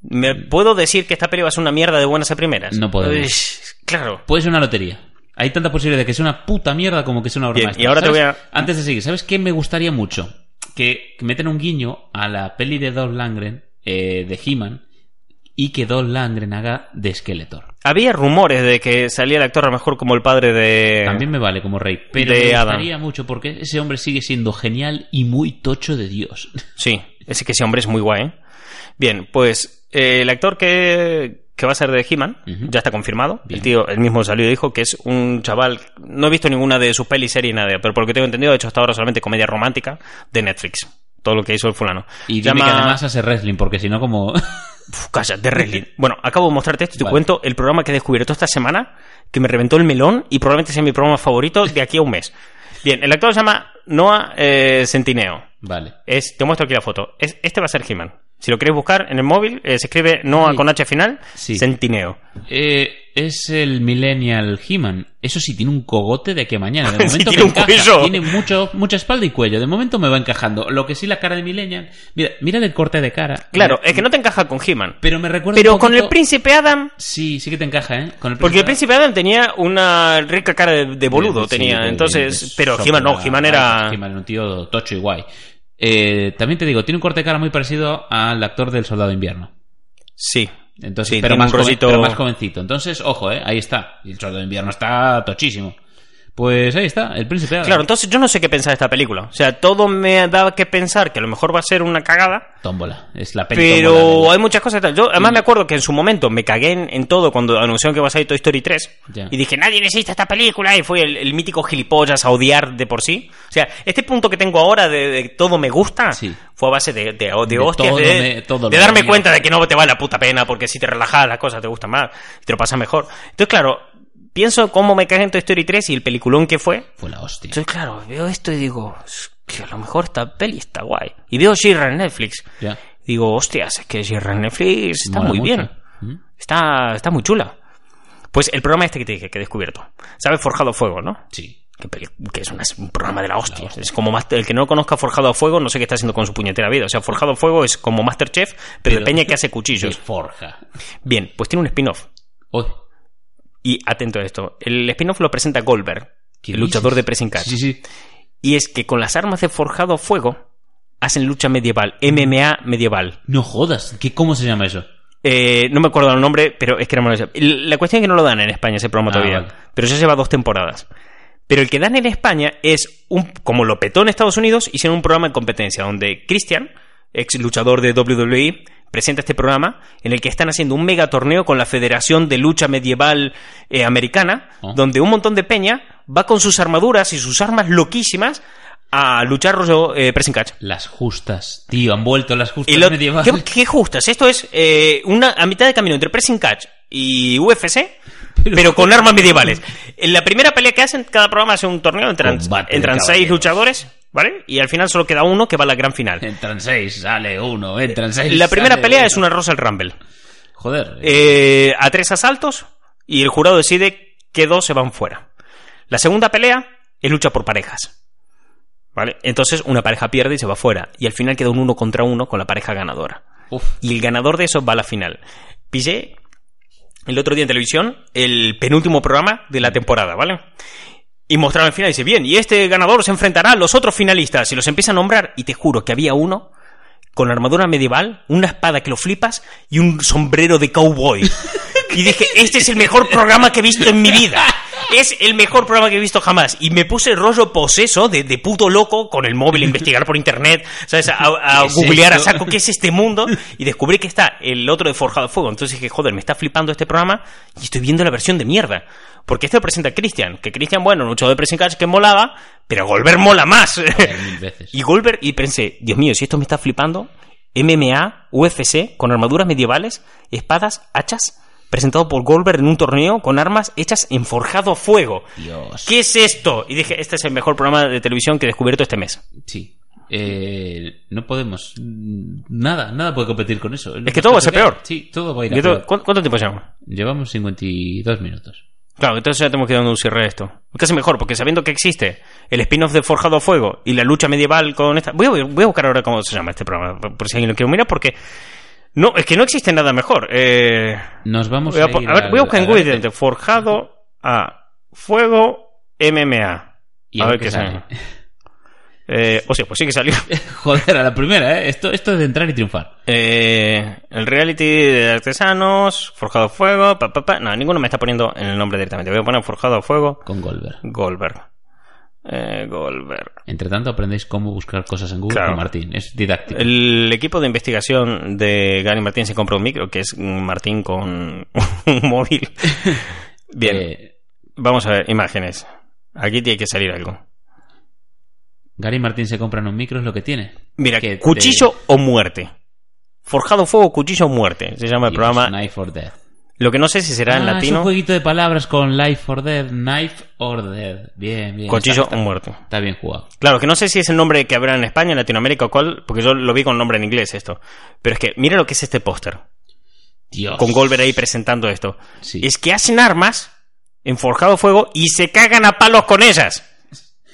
¿me puedo decir que esta peli va a ser una mierda de buenas a primeras? No podemos. Claro. Puede ser una lotería. Hay tanta posibilidad de que sea una puta mierda como que sea una obra Bien, maestra. y ahora te voy a- Antes de seguir, ¿sabes qué me gustaría mucho? Que, que metan un guiño a la peli de Dolph Langren, eh, de He-Man, y que Dolph Langren haga de Skeletor. Había rumores de que salía el actor a lo mejor como el padre de... También me vale como rey, pero de me Adam. gustaría mucho porque ese hombre sigue siendo genial y muy tocho de Dios. Sí, ese que ese hombre es muy guay. ¿eh? Bien, pues eh, el actor que, que va a ser de He-Man ya está confirmado. Bien. El tío, el mismo salió y dijo que es un chaval... No he visto ninguna de sus pelis, series, nada, pero por lo que tengo entendido ha hecho hasta ahora solamente comedia romántica de Netflix. Todo lo que hizo el fulano. Y dime que además hace wrestling, porque si no como... Uf, calla, de wrestling. Bueno, acabo de mostrarte esto y te Vale. cuento el programa que he descubierto esta semana, que me reventó el melón y probablemente sea mi programa favorito de aquí a un mes. Bien, el actor se llama Noah eh, Centineo. vale. Es, te muestro aquí la foto. Es, este va a ser He-Man. Si lo queréis buscar en el móvil, eh, se escribe Noah Sí. con H final, Sí. Centineo. Eh, es el Millennial He-Man. Eso sí, tiene un cogote de a mañana. De Sí, momento tiene me un encaja. Tiene mucho, mucha espalda y cuello. De momento me va encajando. Lo que sí, la cara de Millennial. Mira, mira el corte de cara. Claro, Mira, es que no te encaja con He-Man. Pero me recuerda. Pero un con el poquito- príncipe Adam... Sí, sí que te encaja, ¿eh? Con el Porque el príncipe Adam tenía una rica cara de, de boludo, Sí, tenía. Entonces, de- pero. He-Man no, He-Man era... He-Man era un tío tocho y guay. Eh, también te digo, tiene un corte de cara muy parecido al actor del Soldado de Invierno. Sí. Entonces, Sí, pero, más joven- pero más jovencito. Entonces, ojo, eh, ahí está. El Soldado de Invierno está tochísimo. Pues ahí está, el príncipe Adam. Claro, entonces yo no sé qué pensar de esta película. O sea, todo me da que pensar que a lo mejor va a ser una cagada. Tómbola. Es la tómbola Pero hay muchas cosas. tal. Yo además me acuerdo que en su momento me cagué en, en todo cuando anunciaron que va a salir Toy Story 3. Ya. Y dije, nadie necesita esta película. Y fue el, el mítico gilipollas a odiar de por sí. O sea, este punto que tengo ahora de, de todo me gusta Sí. fue a base de, de, de De hostias, todo de, me- todo de me darme cuenta de que no te vale la puta pena porque si te relajas las cosas te gustan más. Te lo pasas mejor. Entonces, claro, pienso cómo me cagué en Toy Story 3 y el peliculón que fue. Fue la hostia. Entonces, claro, veo esto y digo, "Es que a lo mejor esta peli está guay. Y veo Shira en Netflix. Ya. Digo, hostias, es que Shira en Netflix está Mola muy mucho. bien. ¿Mm? Está, está muy chula. Pues el programa este que te dije, que he descubierto. ¿Sabes Forjado Fuego, no? Sí. Que, es una- es un programa de la hostia. Es como el que no conozca Forjado a Fuego, no sé qué está haciendo con su puñetera vida. O sea, Forjado a Fuego es como Masterchef, pero, de peña que hace cuchillos. forja. Bien, pues tiene un spin-off. Y atento a esto. El spin-off lo presenta Goldberg, ¿qué el luchador dices? de pressing catch. Sí, sí. Y es que con las armas de forjado a fuego hacen lucha medieval, MMA medieval. No jodas. ¿Qué, ¿Cómo se llama eso? Eh, no me acuerdo el nombre, pero es que era maravilloso. La cuestión es que no lo dan en España ese programa Ah, todavía. vale. Pero ya lleva dos temporadas. Pero el que dan en España es un, como lo petó en Estados Unidos, hicieron un programa de competencia donde Christian, ex luchador de WWE, presenta este programa en el que están haciendo un mega torneo con la Federación de Lucha Medieval eh, Americana, Oh. donde un montón de peña va con sus armaduras y sus armas loquísimas a luchar rollo eh, pressing catch. Las justas. Tío, han vuelto las justas lo- medievales. ¿qué, qué justas? Esto es eh, una a mitad de camino entre pressing catch y UFC, pero, Pero- con armas medievales. En la primera pelea que hacen, cada programa hace un torneo, entran, entran seis luchadores, ¿vale? Y al final solo queda uno que va a la gran final. Entran seis, sale uno, entran seis. La primera pelea uno. es una Russell Rumble. Joder. Eh, a tres asaltos y el jurado decide que dos se van fuera. La segunda pelea es lucha por parejas. ¿Vale? Entonces una pareja pierde y se va fuera. Y al final queda un uno contra uno con la pareja ganadora. Uf. Y el ganador de eso va a la final. Pillé el otro día en televisión el penúltimo programa de la temporada, ¿vale? Y mostraron el final y dice, bien, y este ganador se enfrentará a los otros finalistas. Y los empieza a nombrar y te juro que había uno con armadura medieval, una espada que lo flipas y un sombrero de cowboy. Y dije, este es el mejor programa que he visto en mi vida. Es el mejor programa que he visto jamás. Y me puse el rollo poseso de, de puto loco con el móvil a investigar por internet, ¿sabes? A, a ¿Qué es googlear a saco qué es este mundo. Y descubrí que está el otro de Forjado Fuego. Entonces dije, joder, me está flipando este programa y estoy viendo la versión de mierda. Porque este lo presenta Christian. Que Christian, bueno, luchador de pressing catch que molaba, pero Goldberg mola más. Mil veces. Y Goldberg, y pensé, Dios mío, si esto me está flipando, MMA, UFC, con armaduras medievales, espadas, hachas, presentado por Goldberg en un torneo con armas hechas en forjado a fuego. Dios. ¿Qué es esto? Y dije, este es el mejor programa de televisión que he descubierto este mes. Sí. Eh, no podemos. Nada, nada puede competir con eso. Es que todo va a ser peor. Sí, todo va a ir a. ¿Cuánto, cuánto tiempo llevamos? Llevamos 52 minutos. Claro, entonces ya tenemos que dar un cierre a esto. Casi mejor, porque sabiendo que existe el spin-off de Forjado a Fuego y la lucha medieval con esta... Voy a, voy a buscar ahora cómo se llama este programa, por si alguien lo quiere mirar, porque... No, es que no existe nada mejor. Eh... Nos vamos Voy a, a, ir a ver, voy a buscar en Google directamente, Forjado a Fuego MMA. Y a ver qué qué sale. Eh, o sea, pues sí que salió. Joder, a la primera, ¿eh? Esto, esto es de entrar y triunfar. Eh, el reality de artesanos, Forjado a Fuego, pa, pa, pa. No, ninguno me está poniendo en el nombre directamente. Voy a poner Forjado a Fuego, Con Goldberg. Goldberg. Eh, Goldberg. Entre tanto, aprendéis cómo buscar cosas en Google Claro. con Martín. Es didáctico. El equipo de investigación de Gary Martín se compró un micro, que es Martín con un móvil. Bien, Eh, vamos a ver, imágenes. Aquí tiene que salir algo. Gary Martín se compra en un micro, es lo que tiene. Mira, Que te- cuchillo o muerte. Forjado fuego, cuchillo o muerte. Se llama el programa. Knife or Death. Lo que no sé si será en Ah, Es un latino. jueguito de palabras con Life or Death. Knife or Death. Bien, bien. Cuchillo Está, o está- muerte. está bien jugado. Claro, que no sé si es el nombre que habrá en España, en Latinoamérica o cuál, porque yo lo vi con nombre en inglés esto. Pero es que, mira lo que es este póster. Dios. Con Goldberg ahí presentando esto. Sí. Es que hacen armas en forjado fuego y se cagan a palos con ellas.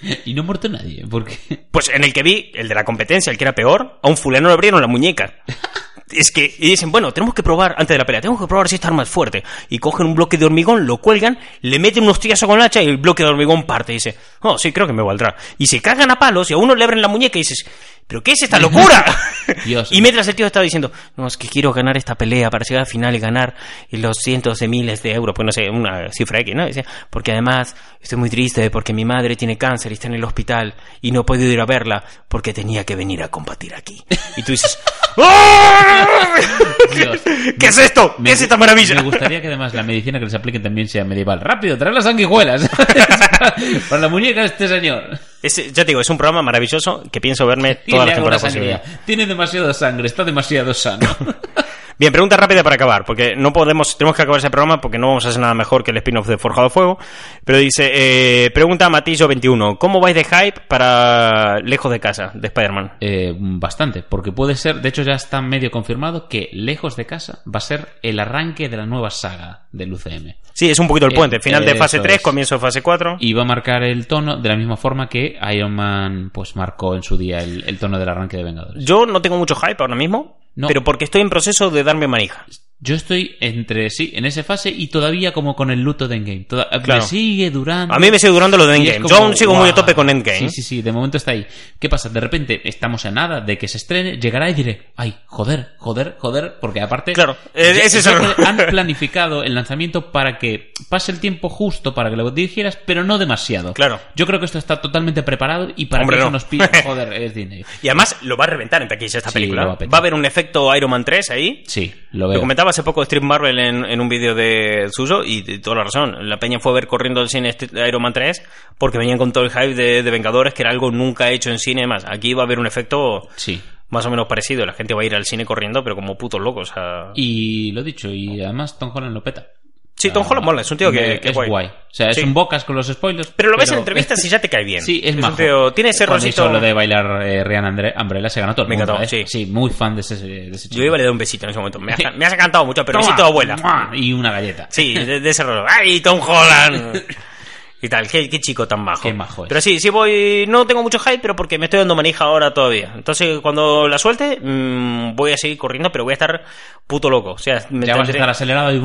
Y no ha muerto nadie, porque... Pues en el que vi, el de la competencia, el que era peor, a un fulano le abrieron la muñeca. Es que, y dicen, bueno, tenemos que probar, antes de la pelea, tenemos que probar si esta arma es fuerte. Y cogen un bloque de hormigón, lo cuelgan, le meten unos tirazos con la hacha y el bloque de hormigón parte. Y dice, oh, sí, creo que me valdrá. Y se cagan a palos y a uno le abren la muñeca y dices, ¿pero qué es esta locura? Dios. y mientras el tío estaba diciendo, no, es que quiero ganar esta pelea para llegar al final y ganar los cientos de miles de euros, pues no sé, una cifra X, ¿no? Decía, porque además estoy muy triste porque mi madre tiene cáncer y está en el hospital y no he podido ir a verla porque tenía que venir a combatir aquí. Y tú dices, ¡Ah! Dios. ¿qué es esto? Me- ¿Qué es esta maravilla? Me gustaría que además la medicina que les apliquen también sea medieval. Rápido, trae las sanguijuelas. Para la muñeca de este señor. Es- ya te digo, es un programa maravilloso que pienso verme hago la temporadas sangría. posibles. Tiene demasiada sangre, está demasiado sano. Bien, pregunta rápida para acabar, porque no podemos, tenemos que acabar ese programa porque no vamos a hacer nada mejor que el spin-off de Forjado Fuego. Pero dice, eh, pregunta Matillo21, ¿cómo vais de hype para Lejos de Casa, de Spider-Man? Eh, bastante, porque puede ser, de hecho ya está medio confirmado que Lejos de Casa va a ser el arranque de la nueva saga del UCM. Sí, es un poquito el Eh, puente, final de fase 3, es. comienzo de fase 4. Y va a marcar el tono de la misma forma que Iron Man pues marcó en su día el, el tono del arranque de Vengadores. Yo no tengo mucho hype ahora mismo, No. pero porque estoy en proceso de darme manija. Yo estoy entre sí, en esa fase y todavía como con el luto de Endgame. Toda- Claro. Me sigue durando. A mí me sigue durando lo de Endgame. como, Yo aún sigo muy a tope con Endgame. Sí, sí, sí, de momento está ahí. ¿Qué pasa? De repente estamos a nada de que se estrene, llegará y diré, ay, joder, joder, joder, porque aparte... Claro, eh, ese es el- han planificado el lanzamiento para que pase el tiempo justo para que lo dirigieras, pero no demasiado. Claro. Yo creo que esto está totalmente preparado y para Hombre, que eso no. nos pida, joder, es dinero. Y además lo va a reventar en taquilla esta Sí, película. va a petar. va a haber un efecto Iron Man 3 ahí. Sí, lo Lo veo. Hace poco Steve Marvel en, en un vídeo de suyo y de toda la razón. La peña fue a ver corriendo el cine Iron Man 3 porque venían con todo el hype de, de Vengadores, que era algo nunca hecho en cine. Más aquí va a haber un efecto Sí. más o menos parecido. La gente va a ir al cine corriendo, pero como putos locos. a- Y lo dicho, y además Tom Holland lo peta. Sí, Tom Holland mola, es un tío que, es guay. O sea, es Sí. un bocas con los spoilers. Pero lo ves en entrevistas y ya te cae bien. Sí, es, un majo. tío- tiene ese Cuando hizo lo de bailar eh, Rihanna Andre- Umbrella se ganó todo el Me mundo, encantó, ¿eh? sí. muy fan de ese, de ese chico. Yo iba a le dar un besito en ese momento. Me has, me has encantado mucho, pero Toma, besito abuela. ¡mua! Y una galleta. Sí, de, de ese rollo. ¡Ay, Tom Holland! y tal, qué, qué chico tan majo. Qué majo es. Pero sí, sí voy. No tengo mucho hype, pero porque me estoy dando manija ahora todavía. Entonces, cuando la suelte, mm, voy a seguir corriendo, pero voy a estar puto loco. O sea, me Ya vas a estar acelerado y...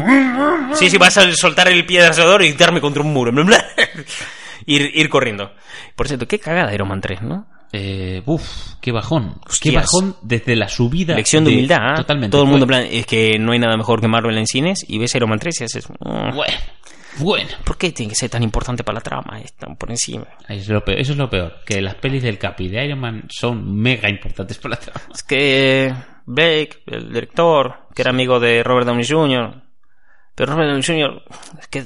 Sí, sí, vas a soltar el pie del acelerador y darme contra un muro. ir, ir corriendo. Por cierto, qué cagada Iron Man 3, ¿no? Eh, uf, qué bajón. Qué bajón desde la subida. Lección de humildad, ¿eh? Totalmente. Todo el mundo plan, es que no hay nada mejor que Marvel en cines y ves Iron Man 3 y haces. "Mm, Bueno, bueno. ¿Por qué tiene que ser tan importante para la trama? Están por encima. Ahí es lo peor- Eso es lo peor. Que las pelis del Capi de Iron Man son mega importantes para la trama. Es que Blake, el director, que era amigo de Robert Downey Jr., pero Robert Downey Jr., es que.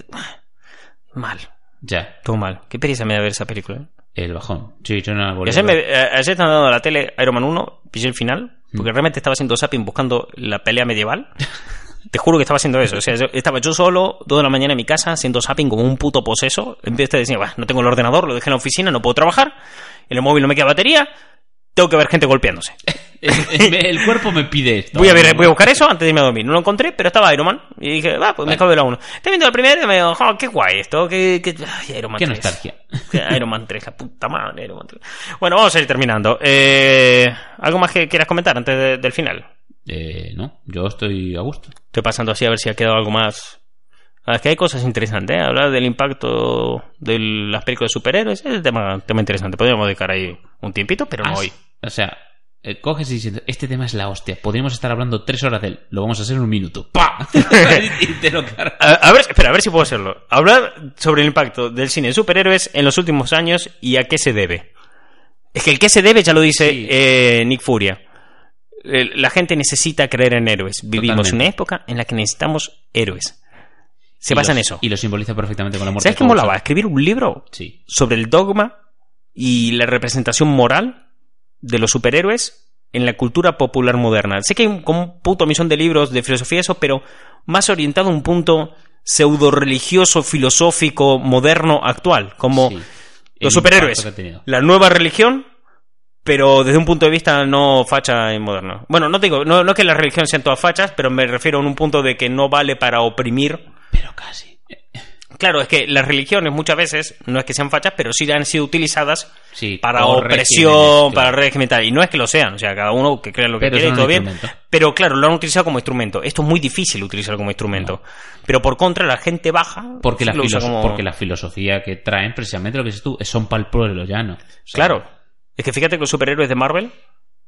Mal, Ya, todo mal. Qué pereza me da ver esa película. ¿eh? el bajón. Sí, yo no la volví a ayer, me, ver. eh, ayer estaba dando la tele Iron Man 1, pillé el final, porque Mm. realmente estaba haciendo zapping buscando la pelea medieval. Te juro que estaba haciendo eso. O sea, yo- estaba yo solo, dos de la mañana en mi casa, haciendo zapping como un puto poseso. Vez de decir, "Bah, no tengo el ordenador, lo dejé en la oficina, no puedo trabajar. En el móvil no me queda batería. Tengo que ver gente golpeándose. el, el cuerpo me pide esto. Voy a ver, voy a buscar eso antes de irme a dormir. No lo encontré, pero estaba Iron Man. Y dije, va, pues me acabo de la 1. Estoy viendo la primera y me digo, "Jo, qué guay esto, qué, qué... Ay, Iron Man Qué 3. nostalgia. Iron Man 3, la puta madre, Iron Man 3. Bueno, vamos a ir terminando. Eh, ¿Algo más que quieras comentar antes de- del final? Eh, no, yo estoy a gusto. Estoy pasando así a ver si ha quedado algo más. Ah, Es que hay cosas interesantes, ¿eh? Hablar del impacto de las películas de superhéroes es un tema, tema interesante. Podríamos dedicar ahí un tiempito, pero no Has- hoy. O sea, eh, coges y dices, este tema es la hostia. Podríamos estar hablando tres horas de él. Lo vamos a hacer en un minuto. ¡Pa! A, a ver, espera, a ver si puedo hacerlo. Hablar sobre el impacto del cine de superhéroes en los últimos años y a qué se debe. Es que el qué se debe ya lo dice Sí. eh, Nick Furia. La gente necesita creer en héroes. Vivimos Totalmente. una época en la que necesitamos héroes. Se Y basa en eso. Y lo simboliza perfectamente con la muerte. ¿Sabes qué molaba? Escribir un libro Sí. sobre el dogma y la representación moral de los superhéroes en la cultura popular moderna. Sé que hay un, como un puto millón de libros de filosofía y eso, pero más orientado a un punto pseudo religioso, filosófico, moderno, actual, como Sí. Los superhéroes, la nueva religión, pero desde un punto de vista no facha y moderno. Bueno, no te digo, no, no que las religiones sean todas fachas, pero me refiero a un punto de que no vale para oprimir Pero casi. ¿Qué Claro, es que las religiones muchas veces no es que sean fachas, pero sí han sido utilizadas Sí, para opresión, para régimen y tal. Y no es que lo sean, o sea, cada uno que crea lo que Pero quiere y todo bien. Pero claro, lo han utilizado como instrumento. Esto es muy difícil utilizarlo como instrumento. Pero por contra, la gente baja. Porque la, filos- como- porque la filosofía que traen, precisamente lo que dices tú, son para el pueblo llano. O sea, Claro. Es que fíjate que los superhéroes de Marvel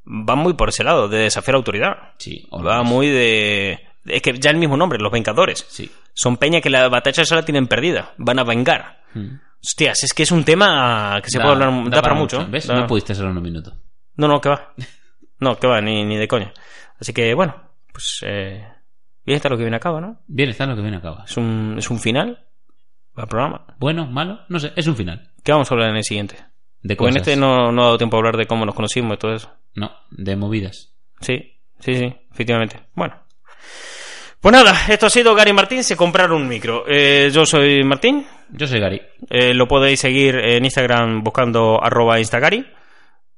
van muy por ese lado, de desafiar autoridad. Sí, Va muy de. Es que ya el mismo nombre, los Vengadores. Sí. Son peña que la batalla ya la tienen perdida. Van a vengar. Mm. Hostias, es que es un tema que se Da- puede hablar. Da, para mucho. ¿Ves? Da- No pudiste hacerlo en un minuto. No, no, que va. No, que va, ni, ni de coña. Así que, bueno, pues. Eh, bien está lo que viene a cabo, ¿no? Bien, está lo que viene a cabo. Es un, es un final al programa. Bueno, malo, no sé, es un final. ¿Qué vamos a hablar en el siguiente? De Porque en este no, no ha dado tiempo a hablar de cómo nos conocimos y todo eso. No, de movidas. Sí, sí, sí, efectivamente. Bueno. Pues nada, esto ha sido Gary Martín, se compraron un micro. Eh, yo soy Martín, Yo soy Gary. eh, lo podéis seguir en Instagram buscando arroba instagari.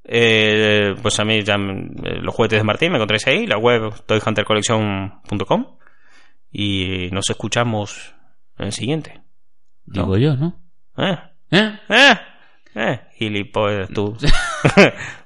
Eh, pues a mí ya eh, los juguetes de Martín me encontráis ahí, la web toyhuntercollection.com y nos escuchamos en el siguiente. Digo yo, ¿no? ¿Eh? ¿Eh? ¿Eh? ¿Eh? Gilipollas tú.